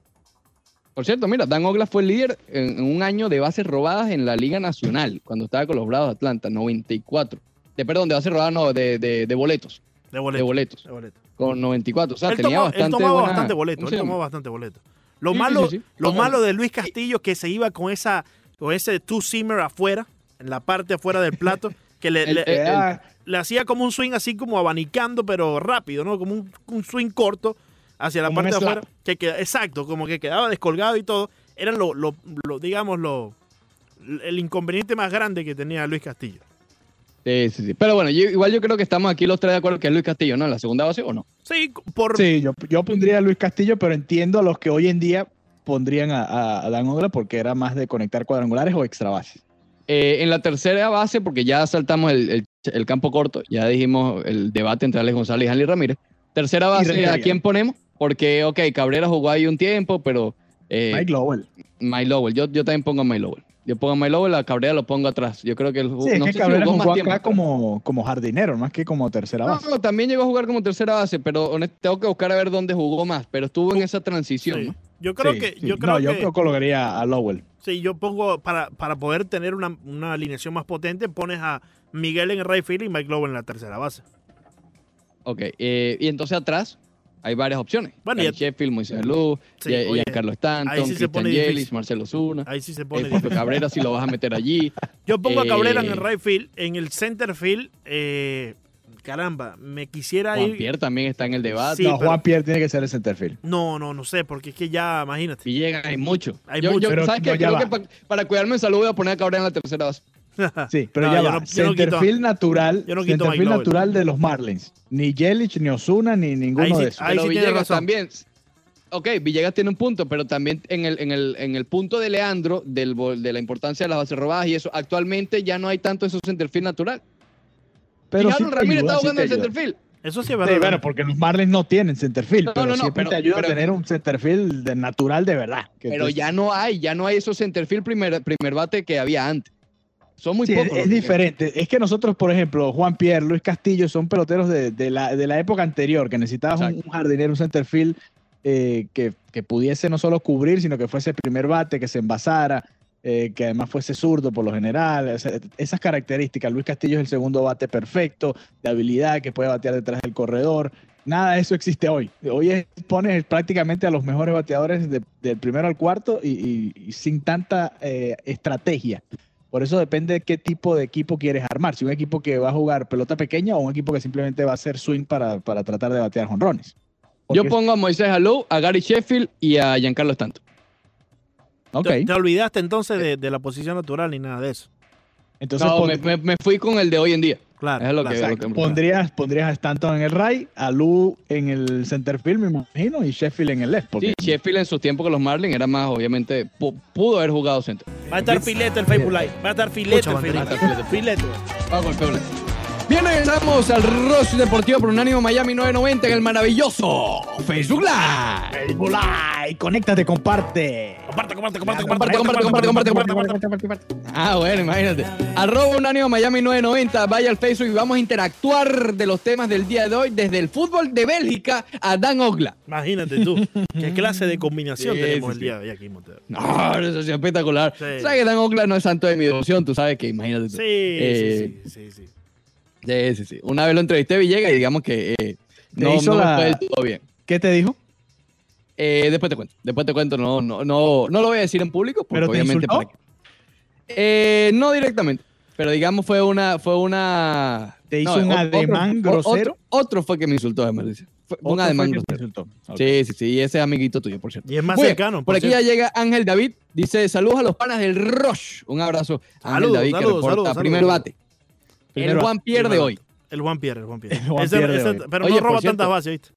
Por cierto, mira, Dan Ogla fue el líder en, un año de bases robadas en la Liga Nacional, cuando estaba con los Bravos de Atlanta, 94. De, perdón, de bases robadas, no, de, de, de boletos. De De boleto. boletos. de boleto. Con 94. O sea, él, tenía tomó, él bastante. tomaba buena- bastante boleto. ¿cómo Él tomaba bastante boleto. Lo, Sí, malo, sí, sí. lo malo de Luis Castillo que se iba con esa con ese two-seamer afuera, en la parte afuera del plato, que le, El- le- el- Era- le hacía como un swing así como abanicando, pero rápido, ¿no? Como un, un swing corto hacia la Como parte de afuera. Que queda- exacto, como que quedaba descolgado y todo. Era lo, lo, lo, digamos, lo, el inconveniente más grande que tenía Luis Castillo. Sí, sí, sí. Pero bueno, yo- igual yo creo que estamos aquí los tres de acuerdo que es Luis Castillo, ¿no? En la segunda base o no. Sí, por, Sí, yo, yo pondría a Luis Castillo, pero entiendo a los que hoy en día pondrían a, Dan Ogla porque era más de conectar cuadrangulares o extra bases. Eh, en la tercera base, porque ya saltamos el, el- el campo corto, ya dijimos el debate entre Alex González y Hanley Ramírez. Tercera base, ¿a quién ponemos? Porque, ok, Cabrera jugó ahí un tiempo, pero eh, Mike Lowell. Mike Lowell, yo, yo también pongo a Mike Lowell. Yo pongo a Mike Lowell, a Cabrera lo pongo atrás. Yo creo que él jugó, Sí, es no que sé si Cabrera jugó jugó más acá tiempo. como, como jardinero, más que como tercera No, base. no, también llegó a jugar como tercera base, pero honest- tengo que buscar a ver dónde jugó más, pero estuvo en esa transición, sí. ¿no? Yo creo Sí, que, sí. yo creo no, yo que creo que colocaría a Lowell. sí, yo pongo para, para poder tener una, una alineación más potente, pones a Miguel en el right field y Mike Lowe en la tercera base. Ok, eh, y entonces atrás hay varias opciones. Bueno, Gary y- Sheffield, Moisés Luz, Sí, oye, ahí Stanton, sí se Christian Yelich. Marcelo Zuna. Ahí sí se Eh, pone Jorge difícil. Cabrera si lo vas a meter allí. Yo pongo a Cabrera en el Eh, right field, en el center field, eh, caramba, me quisiera Juan ir. Pierre también está en el debate. Sí, no, pero- Juan Pierre tiene que ser el centerfield. No, no, no sé, porque es que ya, imagínate. Villegas hay mucho. Hay yo, mucho. yo- Pero ¿Sabes qué? no, ya Creo va. que pa- para cuidarme de salud voy a poner a Cabrera en la tercera base. Sí, pero No, ya yo va. no- yo no quito- centerfield natural, yo centerfield natural de los Marlins. Ni Yelich, ni Osuna, ni ninguno Ahí sí- de esos. ahí pero sí tiene Villegas razón. también. Ok, Villegas tiene un punto, pero también en el, en el, en el punto de Leandro, del, de la importancia de las bases robadas y eso, actualmente ya no hay tanto eso centerfield natural. Pero sí Ramírez ayuda, está sí jugando en centerfield. Eso sí es Sí, verdad. bueno, porque los Marlins no tienen centerfield, No, pero no, no, siempre pero- te ayuda pero- a tener un centerfield de natural de verdad. que Pero tú- ya no hay, ya no hay esos centerfield primer, primer bate que había antes. Son muy Sí, pocos. es diferente. Es que nosotros, por ejemplo, Juan Pierre, Luis Castillo, son peloteros de, de la, de la época anterior, que necesitabas un, jardinero, un centerfield eh, que, que pudiese no solo cubrir, sino que fuese primer bate, que se envasara, eh, que además fuese zurdo por lo general. Esas características. Luis Castillo es el segundo bate perfecto, de habilidad, que puede batear detrás del corredor. Nada de eso existe hoy. Hoy es- pones prácticamente a los mejores bateadores de- del primero al cuarto y, y- y sin tanta eh, estrategia. Por eso depende de qué tipo de equipo quieres armar. Si un equipo que va a jugar pelota pequeña o un equipo que simplemente va a hacer swing para, para tratar de batear jonrones. Yo pongo a Moisés Alou, a Gary Sheffield y a Giancarlo Stanton. Ok. Te, te olvidaste entonces de, de la posición natural ni nada de eso. Entonces No, me- me fui con el de hoy en día. Claro. Es lo que, claro. lo que- pondrías, pondrías a Stanton en el right, a Lu en el center field, me imagino, y Sheffield en el left. porque- Sí, Sheffield en su tiempo con los Marlins era más, obviamente, pu- pudo haber jugado centro. Va a estar filete el Facebook Live. Va a estar filete el Facebook. Filete. Vamos con el. Bien, regresamos al Rush Deportivo por Unánimo Miami 990 en el maravilloso Facebook Live. Facebook Live, conéctate, comparte. Comparte, comparte, comparte, Comparte, comparte, comparte, comparte, comparte. Ah, bueno, imagínate. Arroba Unánimo Miami 990. Vaya al Facebook y vamos a interactuar de los temas del día de hoy, desde el fútbol de Bélgica a Dan Ogla. Imagínate tú. ¿Qué clase de combinación Sí, tenemos sí, el día de hoy aquí Montero? No, eso es espectacular. Sí. Sabes que Dan Ogla no es santo de mi devoción, tú sabes que imagínate. tú. Sí, Eh, sí, sí, sí, sí. Sí, sí, sí. Una vez lo entrevisté a Villega y digamos que eh, no, hizo no la- fue del todo bien. ¿Qué te dijo? Eh, después te cuento. Después te cuento. No, no, no, no lo voy a decir en público. Porque ¿Pero te obviamente para. Eh, no directamente. Pero digamos fue una, fue una. ¿Te hizo no, un ademán otro, grosero? Otro, otro fue que me insultó, además. dice. Fue un ademán que grosero. Sí, sí, sí. Y ese es amiguito tuyo, por cierto. Y es más Muy bien, cercano. Por aquí ya llega Ángel David. Dice: Saludos a los panas del Roche. Un abrazo. Ángel Saludos, David que saludos, reporta saludos, primer saludos. bate. El Juan Pierre de primer hoy. El Juan Pierre, el Juan Pierre. El Juan Ese- Pierre de ese- hoy. pero Oye, no roba tantas bases, ¿viste?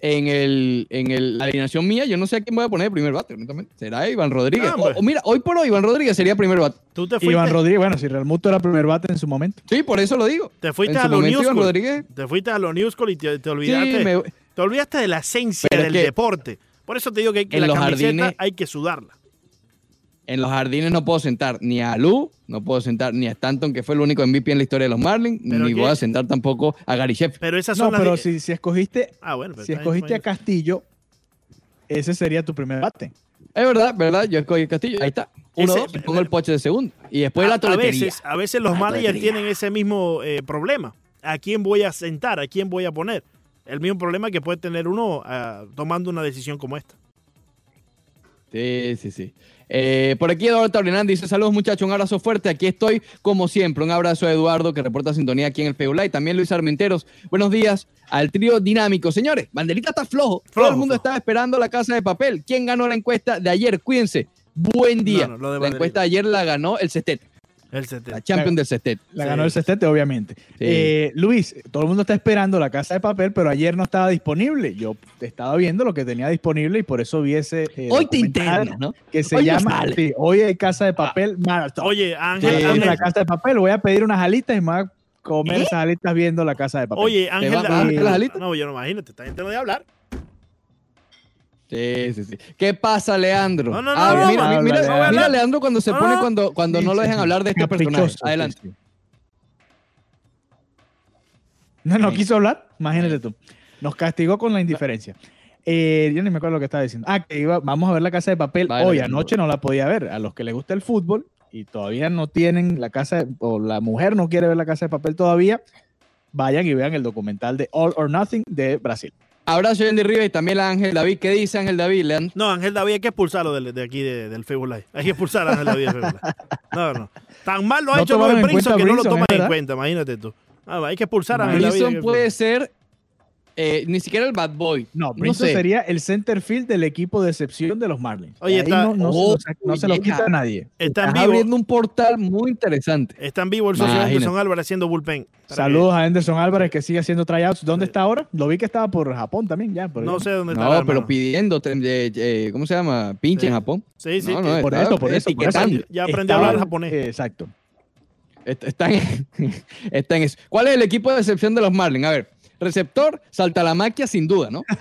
En el en el, la alineación mía, yo no sé a quién voy a poner de primer bate, honestamente. Será Iván Rodríguez. Ah, o, mira, hoy por hoy Iván Rodríguez sería primer bate. Tú te fuiste, Iván Rodríguez, bueno, si Real Muto era primer bate en su momento. Sí, por eso lo digo. te fuiste en a los Iván School. Rodríguez. Te fuiste a los News School y te, te Sí, olvidaste. me- Te olvidaste de la esencia Pero es del que- deporte. Por eso te digo que, hay que En la los camiseta jardines- hay que sudarla. En los jardines no puedo sentar ni a Lu, no puedo sentar ni a Stanton, que fue el único MVP en la historia de los Marlins, ¿Pero ni qué? voy a sentar tampoco a Gary Sheffield. Pero esas son No, las. pero de- si, si escogiste, Ah, bueno. pero si escogiste a Castillo, ese sería tu primer bate. Es verdad, verdad, yo escogí Castillo. Ahí está. Uno, Ese- dos, y pongo el poche de segundo. Y después bien. la a, a toletería. veces, a veces los La managers toletería. tienen ese mismo eh, problema. ¿A quién voy a sentar? ¿A quién voy a poner? El mismo problema que puede tener uno ah, tomando una decisión como esta. Sí, sí, sí. Eh, por aquí Eduardo Taurinán dice, saludos muchachos, un abrazo fuerte, aquí estoy como siempre, un abrazo a Eduardo que reporta sintonía aquí en el Peula y también Luis Armenteros, buenos días al trío dinámico. Señores, Banderita está flojo, todo el mundo flojo. estaba esperando la casa de papel. ¿Quién ganó la encuesta de ayer? Cuídense, buen día. No, no, la encuesta de ayer la ganó el Cestet, El 70. la champion del Cestet. La Sí. ganó el Cestete, obviamente. Eh, Luis, todo el mundo está esperando la casa de papel, pero ayer no estaba disponible. Yo estaba viendo lo que tenía disponible y por eso vi ese. eh, Hoy te internas, ¿no? Que se Hoy llama. sí, hoy hay casa de papel marathon. Oye, Ángel, Ángel- la casa de papel, voy a pedir unas alitas y me voy a comer ¿Eh? esas alitas viendo la casa de papel. Oye, Ángel, Ángel- dar las alitas? no, yo no imagínate, esta gente no debe hablar. Sí, sí, sí. ¿Qué pasa, Leandro? No, no, no, Ah, no, mira, mira, mira, Leandro. Cuando se No, pone no. cuando, cuando Sí, no lo dejan sí. hablar de este personaje. Adelante. No, no quiso hablar, imagínate tú. Nos castigó con la indiferencia. Eh, yo ni me acuerdo lo que estaba diciendo. Ah, que iba, vamos a ver la casa de papel. Vale, Hoy, anoche no la podía ver. A los que les gusta el fútbol y todavía no tienen la casa, de- o la mujer no quiere ver la casa de papel todavía, vayan y vean el documental de All or Nothing de Brasil. Abrazo Andy Rivas y también a Ángel David. ¿Qué dice Ángel David, Leandro? No, Ángel David hay que expulsarlo de, de aquí de- del Facebook Live. Hay que expulsar a Ángel David del Facebook Live. No, no. Tan mal lo ha No hecho Robert Brinson que no lo toman ¿es en cuenta, imagínate tú. Ah, hay que expulsar a Ángel David. Brinson puede ser eh, ni siquiera el bad boy. No, No Brinson sé. sería el center field del equipo de excepción de los Marlins. Oye, está- no, no se Oh, no se lo quita a nadie. Está en Estás vivo. abriendo un portal muy interesante. Está en vivo el socio Imagínate. Anderson Álvarez haciendo bullpen. Saludos a Anderson Álvarez que sigue haciendo tryouts. ¿Dónde está ahora? Lo vi que estaba por Japón también, ya. por No sé dónde está. No, hermano. pero pidiendo, eh, eh, ¿cómo se llama? Pinche Sí. en Japón. Sí, sí. No, que- no, Por eso, por eso, por eso. Ya aprendí a hablar japonés. eh, Exacto. Est- Está en, está en eso. ¿Cuál es el equipo de excepción de los Marlins? A ver, receptor, salta la maquia sin duda, ¿no?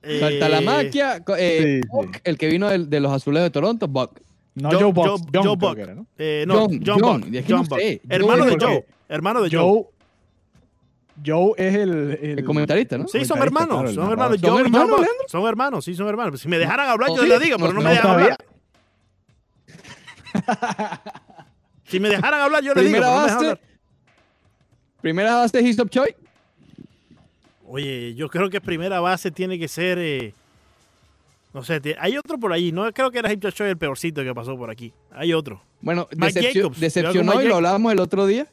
Eh, Salta la maquia, co- eh, sí, Buck, sí. el que vino de, los azulejos de Toronto, Buck. No Joe- Joe, Buck. Joe- John Joe creo Buck. que era, ¿no? eh, no, John, John, John, Buck. John no Buck. sé. Hermano Joe de Joe. porque- Hermano de Joe. Joe, Joe es el, el, El comentarista, ¿no? Sí, son hermanos. claro, son hermanos. ¿Son Joe y hermanos, Joe. Leandro? Son hermanos, sí, son hermanos. Si me dejaran hablar, ¿Oh, yo sí? les digo, pero no, No, me dejan hablar. Si me dejaran hablar, yo les digo, pero no me dejan base. hablar. Primera base, Histop Choi. Oye, yo creo que primera base tiene que ser. eh, no sé, hay otro por ahí. No creo que era Hip Choi el peorcito que pasó por aquí. Hay otro. Bueno, decepcio- Jacobs. decepcionó y lo hablábamos el otro día.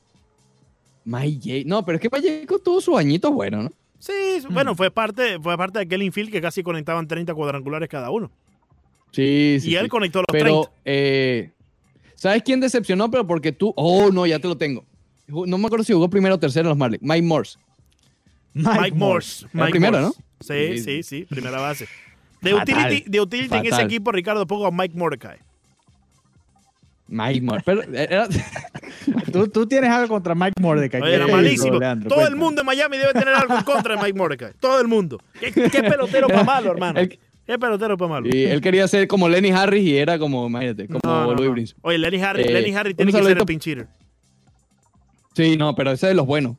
Mike Jacobs. No, pero es que Mike Jacobs tuvo sus añitos buenos, ¿no? Sí, bueno, fue parte, fue parte de aquel infield que casi conectaban 30 cuadrangulares cada uno. Sí, sí. y él sí. conectó los Pero, 30. eh, ¿sabes quién decepcionó? Pero porque tú. Oh, no, ya te lo tengo. No me acuerdo si jugó primero o tercero en los Marlins. Mike Morse. Mike, Morse. Mike primero, Morse. Sí, Sí. sí, sí, primera base. De Fatal. utility, de utility en ese equipo, Ricardo, pongo a Mike Mordecai. Mike Morse. Pero era- Tú, tú tienes algo contra Mike Mordecai. Oye, era ¿Qué malísimo. Leandro? Todo el mundo en Miami debe tener algo en contra de Mike Mordecai. Todo el mundo. ¿Qué, qué pelotero para malo, hermano? ¿Qué pelotero para malo? y él quería ser como Lenny Harris y era como, imagínate, como No, no, Louis no. Brinson. Oye, Lenny Harris, Eh, Lenny Harris tiene que ser el pinch hitter. Sí, no, pero ese es de los buenos.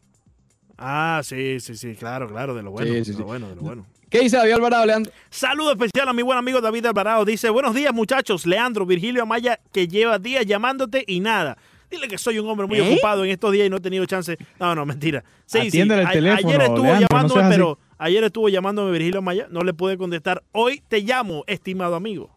Ah, sí, sí, sí, claro, claro, de lo bueno, Sí, sí, de lo bueno, de lo bueno. ¿Qué dice David Alvarado, Leandro? Saludo especial a mi buen amigo David Alvarado. Dice, buenos días muchachos, Leandro, Virgilio Amaya, que lleva días llamándote y nada. Dile que soy un hombre muy ¿Eh? ocupado en estos días y no he tenido chance. No, no, mentira. Sí, sí. El teléfono, ayer estuvo Leandro, llamándome, pero ayer estuvo llamándome Virgilio Amaya. No le pude contestar. Hoy te llamo, estimado amigo.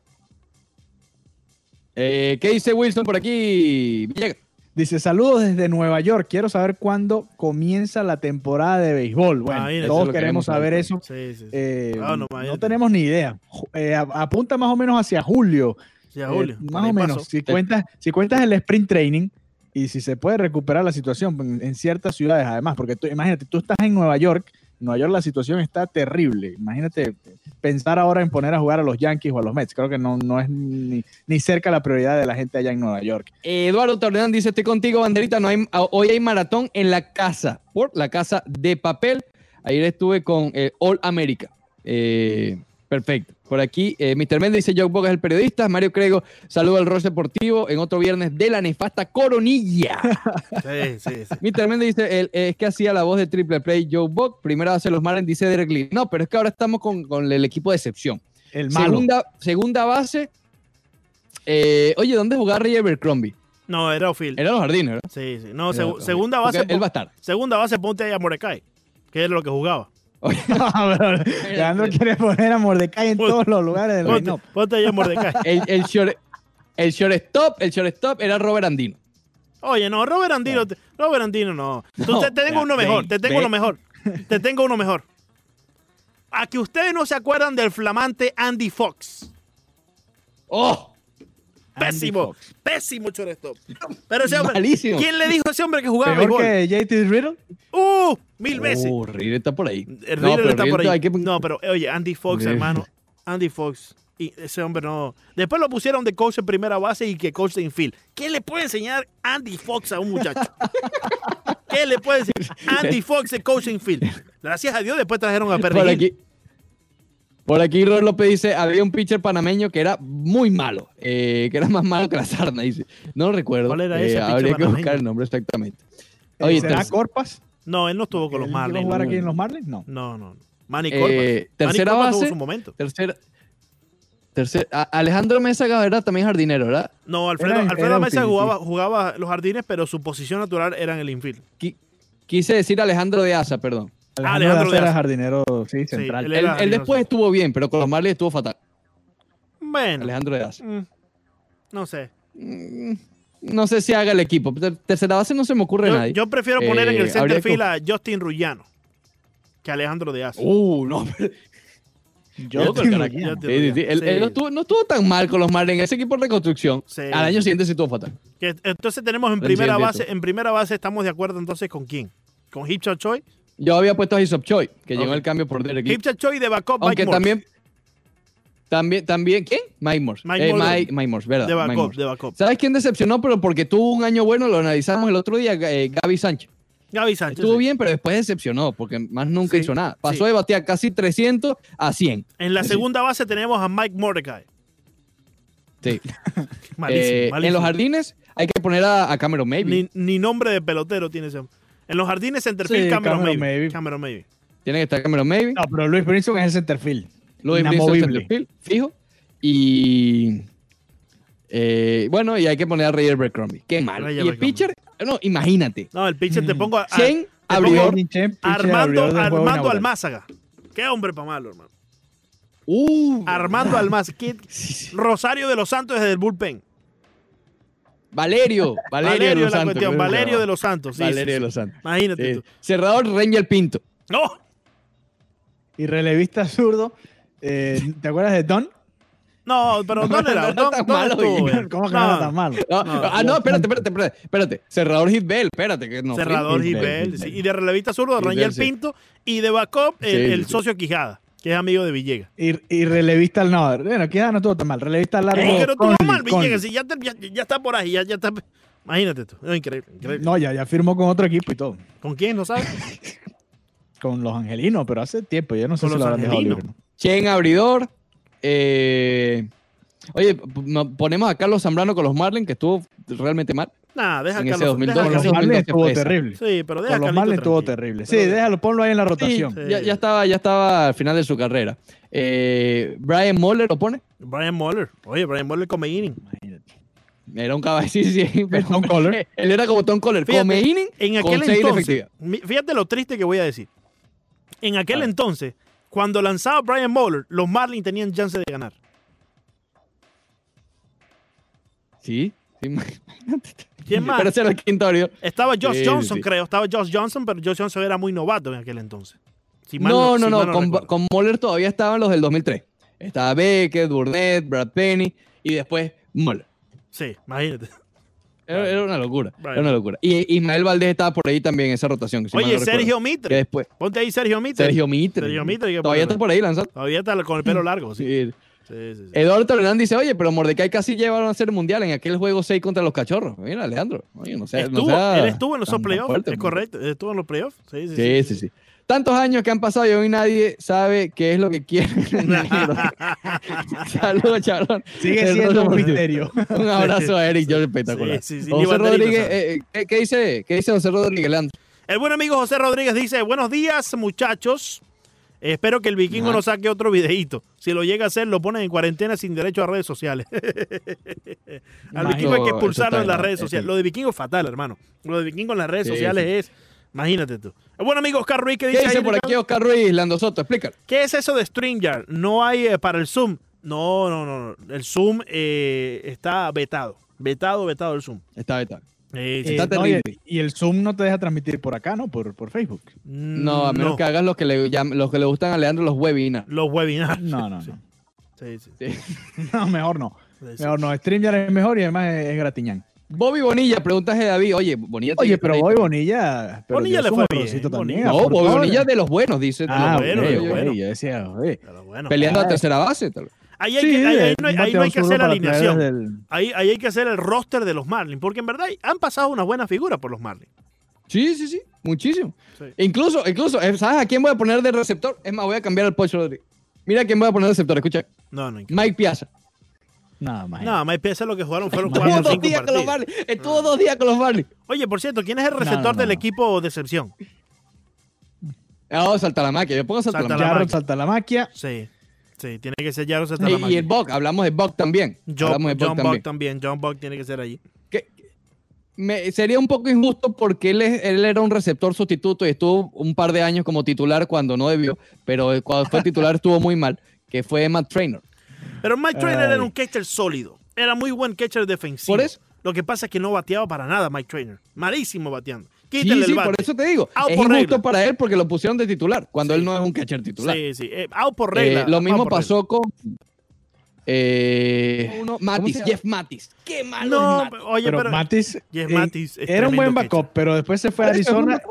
Eh, ¿Qué dice Wilson por aquí? Villegas. Dice, saludos desde Nueva York. Quiero saber cuándo comienza la temporada de béisbol. Bueno, todos queremos queremos saber eso. Sí, sí. sí. Eh, Ah, no, tenemos ni idea. Eh, apunta más o menos hacia julio. Eh, Julio, más o menos. Si cuentas, si cuentas el sprint training y si se puede recuperar la situación en, en ciertas ciudades, además, porque tú, imagínate, tú estás en Nueva York. Nueva York la situación está terrible. Imagínate pensar ahora en poner a jugar a los Yankees o a los Mets. Creo que no, no es ni, ni cerca la prioridad de la gente allá en Nueva York. Eduardo Torreán dice, estoy contigo, banderita. No hay, hoy hay maratón en la casa, por la casa de papel. Ayer estuve con All America. Eh, perfecto. Por aquí, eh, Mr. Méndez dice, Joe Boga es el periodista. Mario Crego, saludo al Ross Deportivo en otro viernes de la nefasta coronilla. Sí, sí, sí. Mr. Méndez dice, el- es que hacía la voz de Triple Play Joe Buck. Primera base de los Marlins, dice Derek Lee. No, pero es que ahora estamos con, con el equipo de excepción. El malo. Segunda, segunda base. eh, oye, ¿dónde jugaba Ray Abercrombie? No, era Ophil. Era los jardines, ¿verdad? Sí, sí. No, segunda base. Él va a estar. Segunda base, ponte ahí a Mordecai, que es lo que jugaba. Oye, Pero Leandro quiere poner a Mordecai en Ponte- todos los lugares del Ponte, line-up. ponte ahí a Mordecai. el, el, short, el shortstop, el shortstop era Robert Andino. Oye, no, Robert Andino, Robert Andino no. Tú- No, te, te tengo ya, uno mejor, te tengo uno mejor. Te tengo uno mejor. A que ustedes no se acuerdan del flamante Andy Fox. ¡Oh! Pésimo, pésimo shortstop. Pero ese hombre, Malísimo. ¿quién le dijo a ese hombre que jugaba Peor béisbol? que JT Riddle. ¡Uh! Mil veces. Oh, Riddle está por ahí. El No, Riddle pero está por ahí. que- No, pero oye, Andy Fox, Riddle. hermano. Andy Fox. Y ese hombre no. Después lo pusieron de coach en primera base y que coach de infield. ¿Qué le puede enseñar Andy Fox a un muchacho? ¿Qué le puede enseñar Andy Fox de coach de infield? Gracias a Dios, después trajeron a Perry Por aquí, Rod López dice, había un pitcher panameño que era muy malo, eh, que era más malo que la sarna, dice. No lo recuerdo. ¿Cuál era eh, ese pitcher Habría que buscar el nombre exactamente. Oye, ¿Será ter- Corpas? No, él no estuvo con los ¿Él llegó a Marlins. jugar No, aquí en los Marlins? No. no. no. Manny Eh, Corpas. Manny tercera Corpas tuvo base. su momento. tercera, tercera, a- Alejandro Mesa era también jardinero, ¿verdad? No, Alfredo, Era- Alfredo era Mesa jugaba, jugaba los jardines, pero su posición natural era en el infield. Qui- Quise decir Alejandro de Asa, perdón. Alejandro, Alejandro era jardinero, sí, central. él Él, era él jardinero, después sí. estuvo bien, pero con los Marlins estuvo fatal. Bueno, Alejandro de mm, no sé. Mm, No sé si haga el equipo. Ter- Tercera base no se me ocurre Yo, nadie. yo prefiero poner en Eh, el center habría que- field a Justin Rullano que a Alejandro de Asa. Uh, no. pero- Yo creo que- Sí, sí, sí. Él, Sí. él no, estuvo, no estuvo tan mal con los Marlins. Ese equipo de reconstrucción. Sí. Al año siguiente sí estuvo fatal. Que- entonces tenemos en primera base, en primera base estamos de acuerdo entonces con quién? Con Hipcha Choi. Yo había puesto a Isop Choi, que llegó el cambio por Derek Lee. Choi de backup Aunque Mike también, también, también, ¿quién? Mike Morse. Mike Eh, Morse. Mike, Mike Morse, ¿verdad? de backup, Morse. de backup. ¿Sabes quién decepcionó? Pero porque tuvo un año bueno, lo analizamos el otro día, eh, Gaby Sánchez. Gaby Sánchez. Estuvo sí. bien, pero después decepcionó, porque más nunca Sí, hizo nada. Pasó sí. de batear casi 300 a 100. En la segunda base tenemos a Mike Mordecai. Sí. Malísimo, Eh, en los jardines hay que poner a, a Cameron Maybe. Ni, ni nombre de pelotero tiene ese hombre. En los jardines centerfield Sí, Cameron, Cameron Maybe. Maybe. Cameron Maybe. Tiene que estar Cameron Maybe. No, pero Luis Brinson es el centerfield. Louis Brinson Inamovible. centerfield, fijo. Y eh, bueno, y hay que poner a Ray Abercrombie. Qué malo. Ray y el pitcher, no, imagínate. No, el pitcher te Mm. pongo a, a- 100 pongo- abridor. Pitcher, pitcher Armando, abridor Armando. Almázaga. Qué hombre para malo, hermano. Uh, Armando Almázaga. ¿Qué- sí, sí. Rosario de los Santos desde el bullpen. Valerio, Valerio, Valerio, de los la Santos. cuestión. Valerio de los Santos. Sí, Valerio sí, de sí. los Santos. Imagínate Sí. tú. Cerrador, Ranger Pinto. ¡No! Y relevista zurdo. eh, ¿Te acuerdas de Don? No, pero ¿dónde era? ¿Dónde- tan malo, estuvo, eh? ¿Cómo que No, era tan malo? No, No, ah, no, espérate, espérate, espérate, espérate. Cerrador Hitbell, espérate. Que no, Cerrador Hitbell, Y de relevista zurdo, sí. Pinto. Y de backup, el, Sí, el socio Quijada, que es amigo de Villegas. Y, y relevista al no. Bueno, quizás no estuvo tan mal. Relevista largo. Eh, pero tú Conley, normal, Conley. Villegas, si ya, te- ya, ya está por ahí, ya, ya está. Imagínate tú. No, increíble, increíble. No, ya, ya firmó con otro equipo y todo. ¿Con quién? ¿No sabes? Con los angelinos, pero hace tiempo. Yo no sé Con si los lo habrán dejado angelinos. libre. ¿no? Chen Abridor. eh, oye, ponemos a Carlos Zambrano con los Marlins, que estuvo realmente mal. Nada, deja ese Carlos. 2002, deja Con que los Carlitos Marlins estuvo Pesa. terrible. Sí, pero deja Con los Marlins estuvo terrible. Sí, déjalo, ponlo ahí en la rotación. Sí. Ya, ya estaba, ya estaba al final de su carrera. Eh, Brian Moller lo pone. Brian Moller. Oye, Brian Moller come inning. Imagínate. Era un caballo, sí, sí. Pero Tom Coller. Él era como Tom Coller. Fíjate, come inning En aquel entonces, fíjate lo triste que voy a decir. En aquel A entonces, cuando lanzaba Brian Moller, los Marlins tenían chance de ganar. Sí. sí. ¿Quién más? Pero era el. Estaba Josh Sí, Johnson, sí. creo. Estaba Josh Johnson, pero Josh Johnson era muy novato en aquel entonces. Si mal No, no, si no. Con, con Moller todavía estaban los del 2003. Estaba Beckett, Burnett, Brad Penny y después Moller. Sí, imagínate. Era, era una locura. Era una locura. Y Ismael Valdés estaba por ahí también en esa rotación. si Oye, no. Sergio Mitre. después. Ponte ahí Sergio Mitre. Sergio Mitre. Sergio Todavía está por ahí lanzando. Todavía está con el pelo largo. Sí, Sí. Sí, sí, sí. Eduardo Toledán dice, oye, pero Mordecai casi llevaron a ser mundial en aquel juego 6 contra los cachorros. Mira, Alejandro. Oye, no sé. Estuvo, él estuvo en los playoffs. es correcto. Estuvo en los playoffs. Sí, sí, Sí, sí, sí. Tantos años que han pasado y hoy nadie sabe qué es lo que quiere. Saludos, chavalón. Sigue siendo un misterio. Un abrazo a Eric, yo espectacular. Sí, sí, sí, José Rodríguez, eh, ¿qué, qué dice, ¿qué dice José Rodríguez, Leandro? El buen amigo José Rodríguez dice, buenos días muchachos. Espero que el vikingo Ajá. no saque otro videíto. Si lo llega a hacer, lo ponen en cuarentena sin derecho a redes sociales. Al vikingo hay que expulsarlo en las redes eso sociales. Lo de vikingo es fatal, hermano. Lo de vikingo en las redes Sí, sociales sí. es... Imagínate tú. El buen amigo Oscar Ruiz que ¿Qué dice... dice ahí, por aquí Oscar Ruiz, Lando Soto? Explícalo. ¿Qué es eso de StreamYard? No hay eh, para el Zoom. No, no, no. no. El Zoom eh, está vetado. Vetado, vetado el Zoom. Está, está. Sí. Está Eh, no, y- terrible. y el Zoom no te deja transmitir por acá, ¿no? Por, por Facebook. No, a menos No. que hagas lo que le, los que le gustan a Leandro, los webinars. Los webinars. No, no, Sí, no. sí, sí. Sí. No, mejor no. Sí, sí. Mejor no. StreamYard es mejor y además es, es gratiñán. Bobby Bonilla, preguntas de David. Oye, Bonilla. Oye, pero Bobby. Bonilla. Pero Bonilla le fue bien, también, Bonilla. No, Bobby. Bonilla de los buenos, dice. Ah, los bueno, ok, buenos. Yo decía, oye. Peleando Ah. a tercera base. tal vez. Ahí hay, Sí, que, ahí- ahí no hay, un ahí no hay bateador que hacer la alineación. del- Ahí, ahí hay que hacer el roster de los Marlins. Porque en verdad han pasado unas buenas figuras por los Marlins. Sí, sí, sí. Muchísimo. Sí. Incluso, incluso, eh, ¿sabes a quién voy a poner de receptor? Es más, voy a cambiar al Pocho Rodríguez. Mira a quién voy a poner de receptor. Escucha. No, no. Mike Piazza. Nada más. No, Mike Piazza lo que jugaron fueron Estuvo cuatro o dos días con los. Marlins. Estuvo dos días con los Marlins. Oye, por cierto, ¿quién es el No, receptor no, del no. equipo de excepción? Ah, salta la máquina. Yo pongo salta la Salta la máquina. Jarrod máquina. salta la maquia. Sí. Sí, tiene que ser Jaros Y, y el Buck. Hablamos de Buck también. John, hablamos de Buck John también. Buck también. John Buck tiene que ser allí. que me, sería un poco injusto porque él, es- él era un receptor sustituto y estuvo un par de años como titular cuando no debió, pero cuando fue titular estuvo muy mal, que fue Matt Trainer. Pero Mike Trainer Ay. era un catcher sólido. Era muy buen catcher defensivo. Por eso. Lo que pasa es que no bateaba para nada Mike Trainer. Malísimo bateando. Sí, Quítale sí, el bate. por eso te digo. Out es por injusto regla. para él porque lo pusieron de titular, cuando Sí. él no es un catcher titular. Sí, sí. Eh, out por Eh, regla. lo out mismo pasó con eh, uno, Matis? Jeff Matis. Qué malo No, es Matis. oye, pero, pero. Matis, Jeff eh, Matis era un buen backup, catcher. pero después se fue a Arizona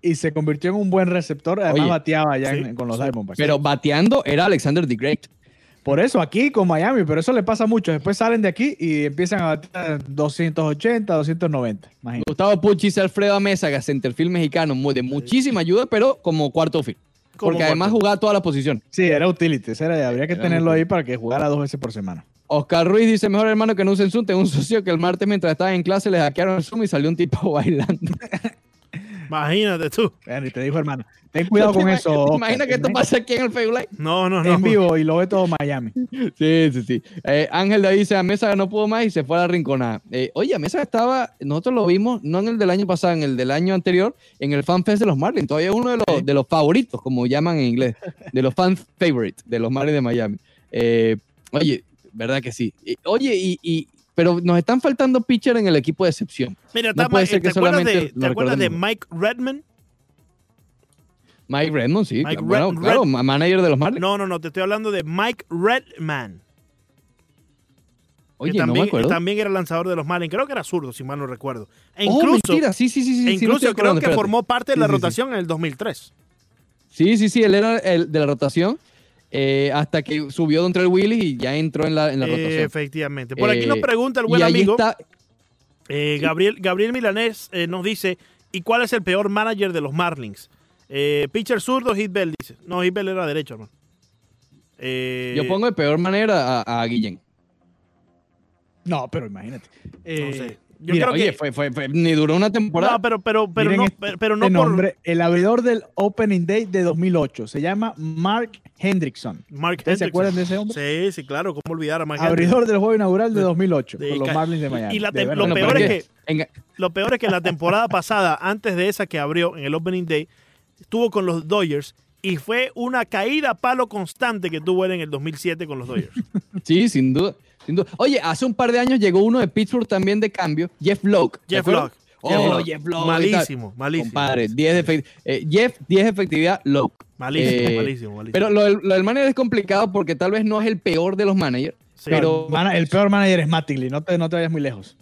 y se convirtió en un buen receptor. Además, Oye, bateaba allá sí, en- con los sí. Diamondbacks. Pero bateando era Alexander the Great. Por eso aquí con Miami, pero eso le pasa mucho. Después salen de aquí y empiezan a bater 280, 290. Imagínate. Gustavo Puchis, Alfredo Amézaga, centerfield mexicano, de muchísima ayuda, pero como cuarto field. Porque además cuarto. jugaba todas las posiciones. Sí, era utility. era- habría que Era tenerlo ahí para que jugara dos veces por semana. Oscar Ruiz dice, mejor hermano que no usen Zoom. Tengo un socio que el martes mientras estaba en clase le hackearon el Zoom y salió un tipo bailando. Imagínate tú. Bueno, y te dijo, hermano, ten cuidado con eso. Oscar, Imagina que esto pasa aquí en el Facebook. No, no, no. En vivo y lo ve todo Miami. Sí, sí, sí. Eh, Ángel David dice, a Mesa no pudo más y se fue a la rinconada. Eh, oye, a Mesa estaba, nosotros lo vimos, no en el del año pasado, en el del año anterior, en el Fan Fest de los Marlins. Todavía es uno de los, de los favoritos, como llaman en inglés, de los fan favorites de los Marlins de Miami. Eh, oye, verdad que sí. Y- oye, y, y- pero nos están faltando pitcher en el equipo de excepción. Mira, No puede Ma- ser que ¿te acuerdas, de, ¿te acuerdas de. Mike Redman? Mike Redmond, sí. Mike Red- claro, Red- ma- manager de los Marlins. No, no, no, te estoy hablando de Mike Redman. Oye, que no también, me acuerdo. también era lanzador de los Marlins. Creo que era zurdo, si mal no recuerdo. E oh, incluso, mentira, sí, sí, sí. sí, e sí, no incluso creo que formó parte de la sí, sí. rotación en el 2003. Sí, sí, sí, él era el de la rotación eh, hasta que subió Don Trell Willis y ya entró en la, en la Eh, rotación. efectivamente. Por aquí nos Eh, pregunta el buen amigo está, eh, Gabriel, Gabriel Milanés eh, nos dice, ¿y cuál es el peor manager de los Marlins? Eh, pitcher zurdo, Hitbell dice. No, Hitbell era derecho, hermano. Eh, yo pongo de peor manera a, a Guillén. No, pero imagínate. no Eh, sé. Yo mira, creo Oye, que... fue, fue, fue- ni duró una temporada. No, pero, pero, pero Miren no, este- pero, no este por nombre, el abridor del Opening Day de 2008 se llama Mark Hendrickson. Mark ¿Ustedes se acuerdan de ese hombre? Sí, sí, claro. ¿Cómo olvidar a Mark Abridor del juego inaugural de 2008 Sí, con los Marlins de Miami. y la De lo peor es que en- Lo peor es que la temporada pasada, antes de esa que abrió en el Opening Day, estuvo con los Dodgers y fue una caída a palo constante que tuvo él en el 2007 con los Dodgers. Sí, sin duda. Oye, hace un par de años llegó uno de Pittsburgh también de cambio, Jeff Locke. ¿te Jeff? Locke. Oh, Jeff Locke. Jeff Locke. Malísimo, malísimo. Compadre, 10 de efect- eh, Jeff, 10 de efectividad, Locke. Malísimo, Eh, malísimo, malísimo. Pero lo, del- lo del manager es complicado porque tal vez no es el peor de los managers. Sí. pero- el peor manager es Mattingly, no te, no te vayas muy lejos.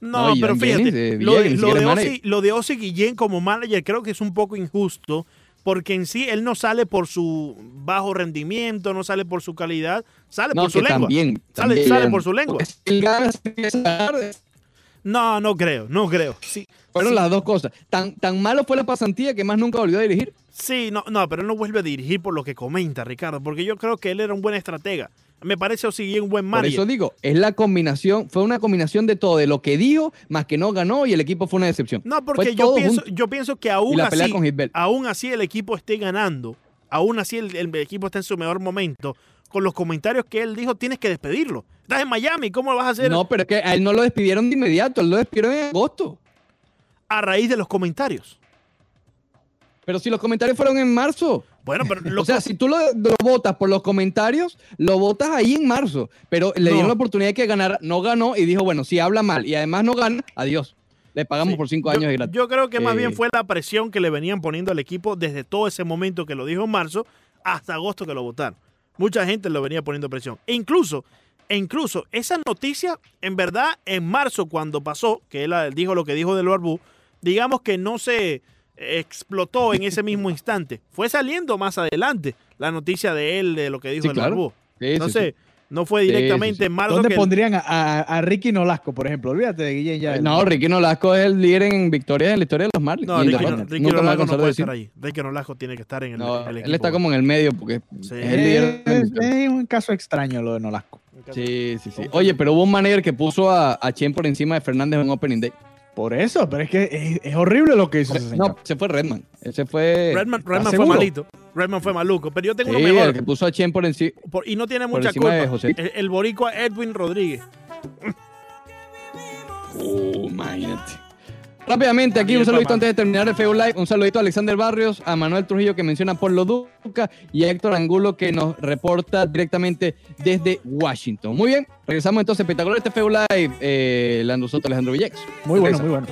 No, pero fíjate, Jennings, eh, lo, de, Villegas, lo de siquiera Ozzy, manager. lo de Ozzy Guillén como manager creo que es un poco injusto porque en sí él no sale por su bajo rendimiento, no sale por su calidad, sale No, por su lengua. también, Sale- también. sale por su lengua. Si él gana, se empieza a No, no creo, no creo. Sí, Fueron sí, las dos cosas. Tan, tan malo fue la pasantía que más nunca volvió a dirigir. Sí, no, no, pero él no vuelve a dirigir por lo que comenta, Ricardo, porque yo creo que él era un buen estratega. Me parece Ozzy Guillén un buen Por manager. eso digo, es la combinación, fue una combinación de todo, de lo que dijo, más que no ganó y el equipo fue una decepción. No, porque yo pienso, yo pienso que aún la así, aún así el equipo esté ganando, aún así el, el equipo está en su mejor momento, con los comentarios que él dijo, tienes que despedirlo. Estás en Miami, ¿cómo lo vas a hacer No, pero es que a él no lo despidieron de inmediato, él lo despidieron en agosto. a raíz de los comentarios? Pero si los comentarios fueron en marzo. Bueno, pero lo o sea, si tú lo, lo votas por los comentarios, lo votas ahí en marzo. Pero le No. dieron la oportunidad de que ganara, no ganó y dijo, bueno, si habla mal y además no gana, adiós. Le pagamos Sí. por cinco yo, años de gratis. yo creo que más Eh, bien fue la presión que le venían poniendo al equipo desde todo ese momento que lo dijo en marzo hasta agosto que lo votaron. Mucha gente lo venía poniendo presión. E incluso, e incluso esa noticia, en verdad, en marzo cuando pasó, que él dijo lo que dijo del Barbú, digamos que no se explotó en ese mismo instante. Fue saliendo más adelante la noticia de él, de lo que dijo Sí, del claro. Sí, sí, Entonces, no fue Sí, sí, directamente sí. en marzo ¿Dónde que... pondrían a, a- a Ricky Nolasco, por ejemplo? Olvídate de Guillén ya. sí. No, Ricky Nolasco es el líder en victorias en la historia de los Marlins. No, Ricky, no, Ricky Nolasco no puede estar ahí. Ricky Nolasco tiene que estar en el, No, en el él equipo. está como en el medio porque Sí. es el líder. es un caso extraño lo de Nolasco. Sí, sí, sí. Oye, pero hubo un manager que puso a, a Chen por encima de Fernández en Opening Day. Por eso, pero es que es, es horrible lo que hizo ese señor. No, se fue Redman. Ese fue. Redman, Redman fue malito. Redman fue maluco. Pero yo tengo Sí, uno el mejor. que puso a Chen por encima. Por- y no tiene mucha culpa. José. El, el boricua Edwin Rodríguez. Oh, imagínate. Rápidamente, aquí un saludito antes de terminar el Feo Live. Un saludito a Alexander Barrios, a Manuel Trujillo que menciona por lo Duca y a Héctor Angulo que nos reporta directamente desde Washington. Muy bien, regresamos entonces. Espectacular este Feo Live. Eh, Lando Soto, Alejandro Villegas. Muy bueno, muy bueno.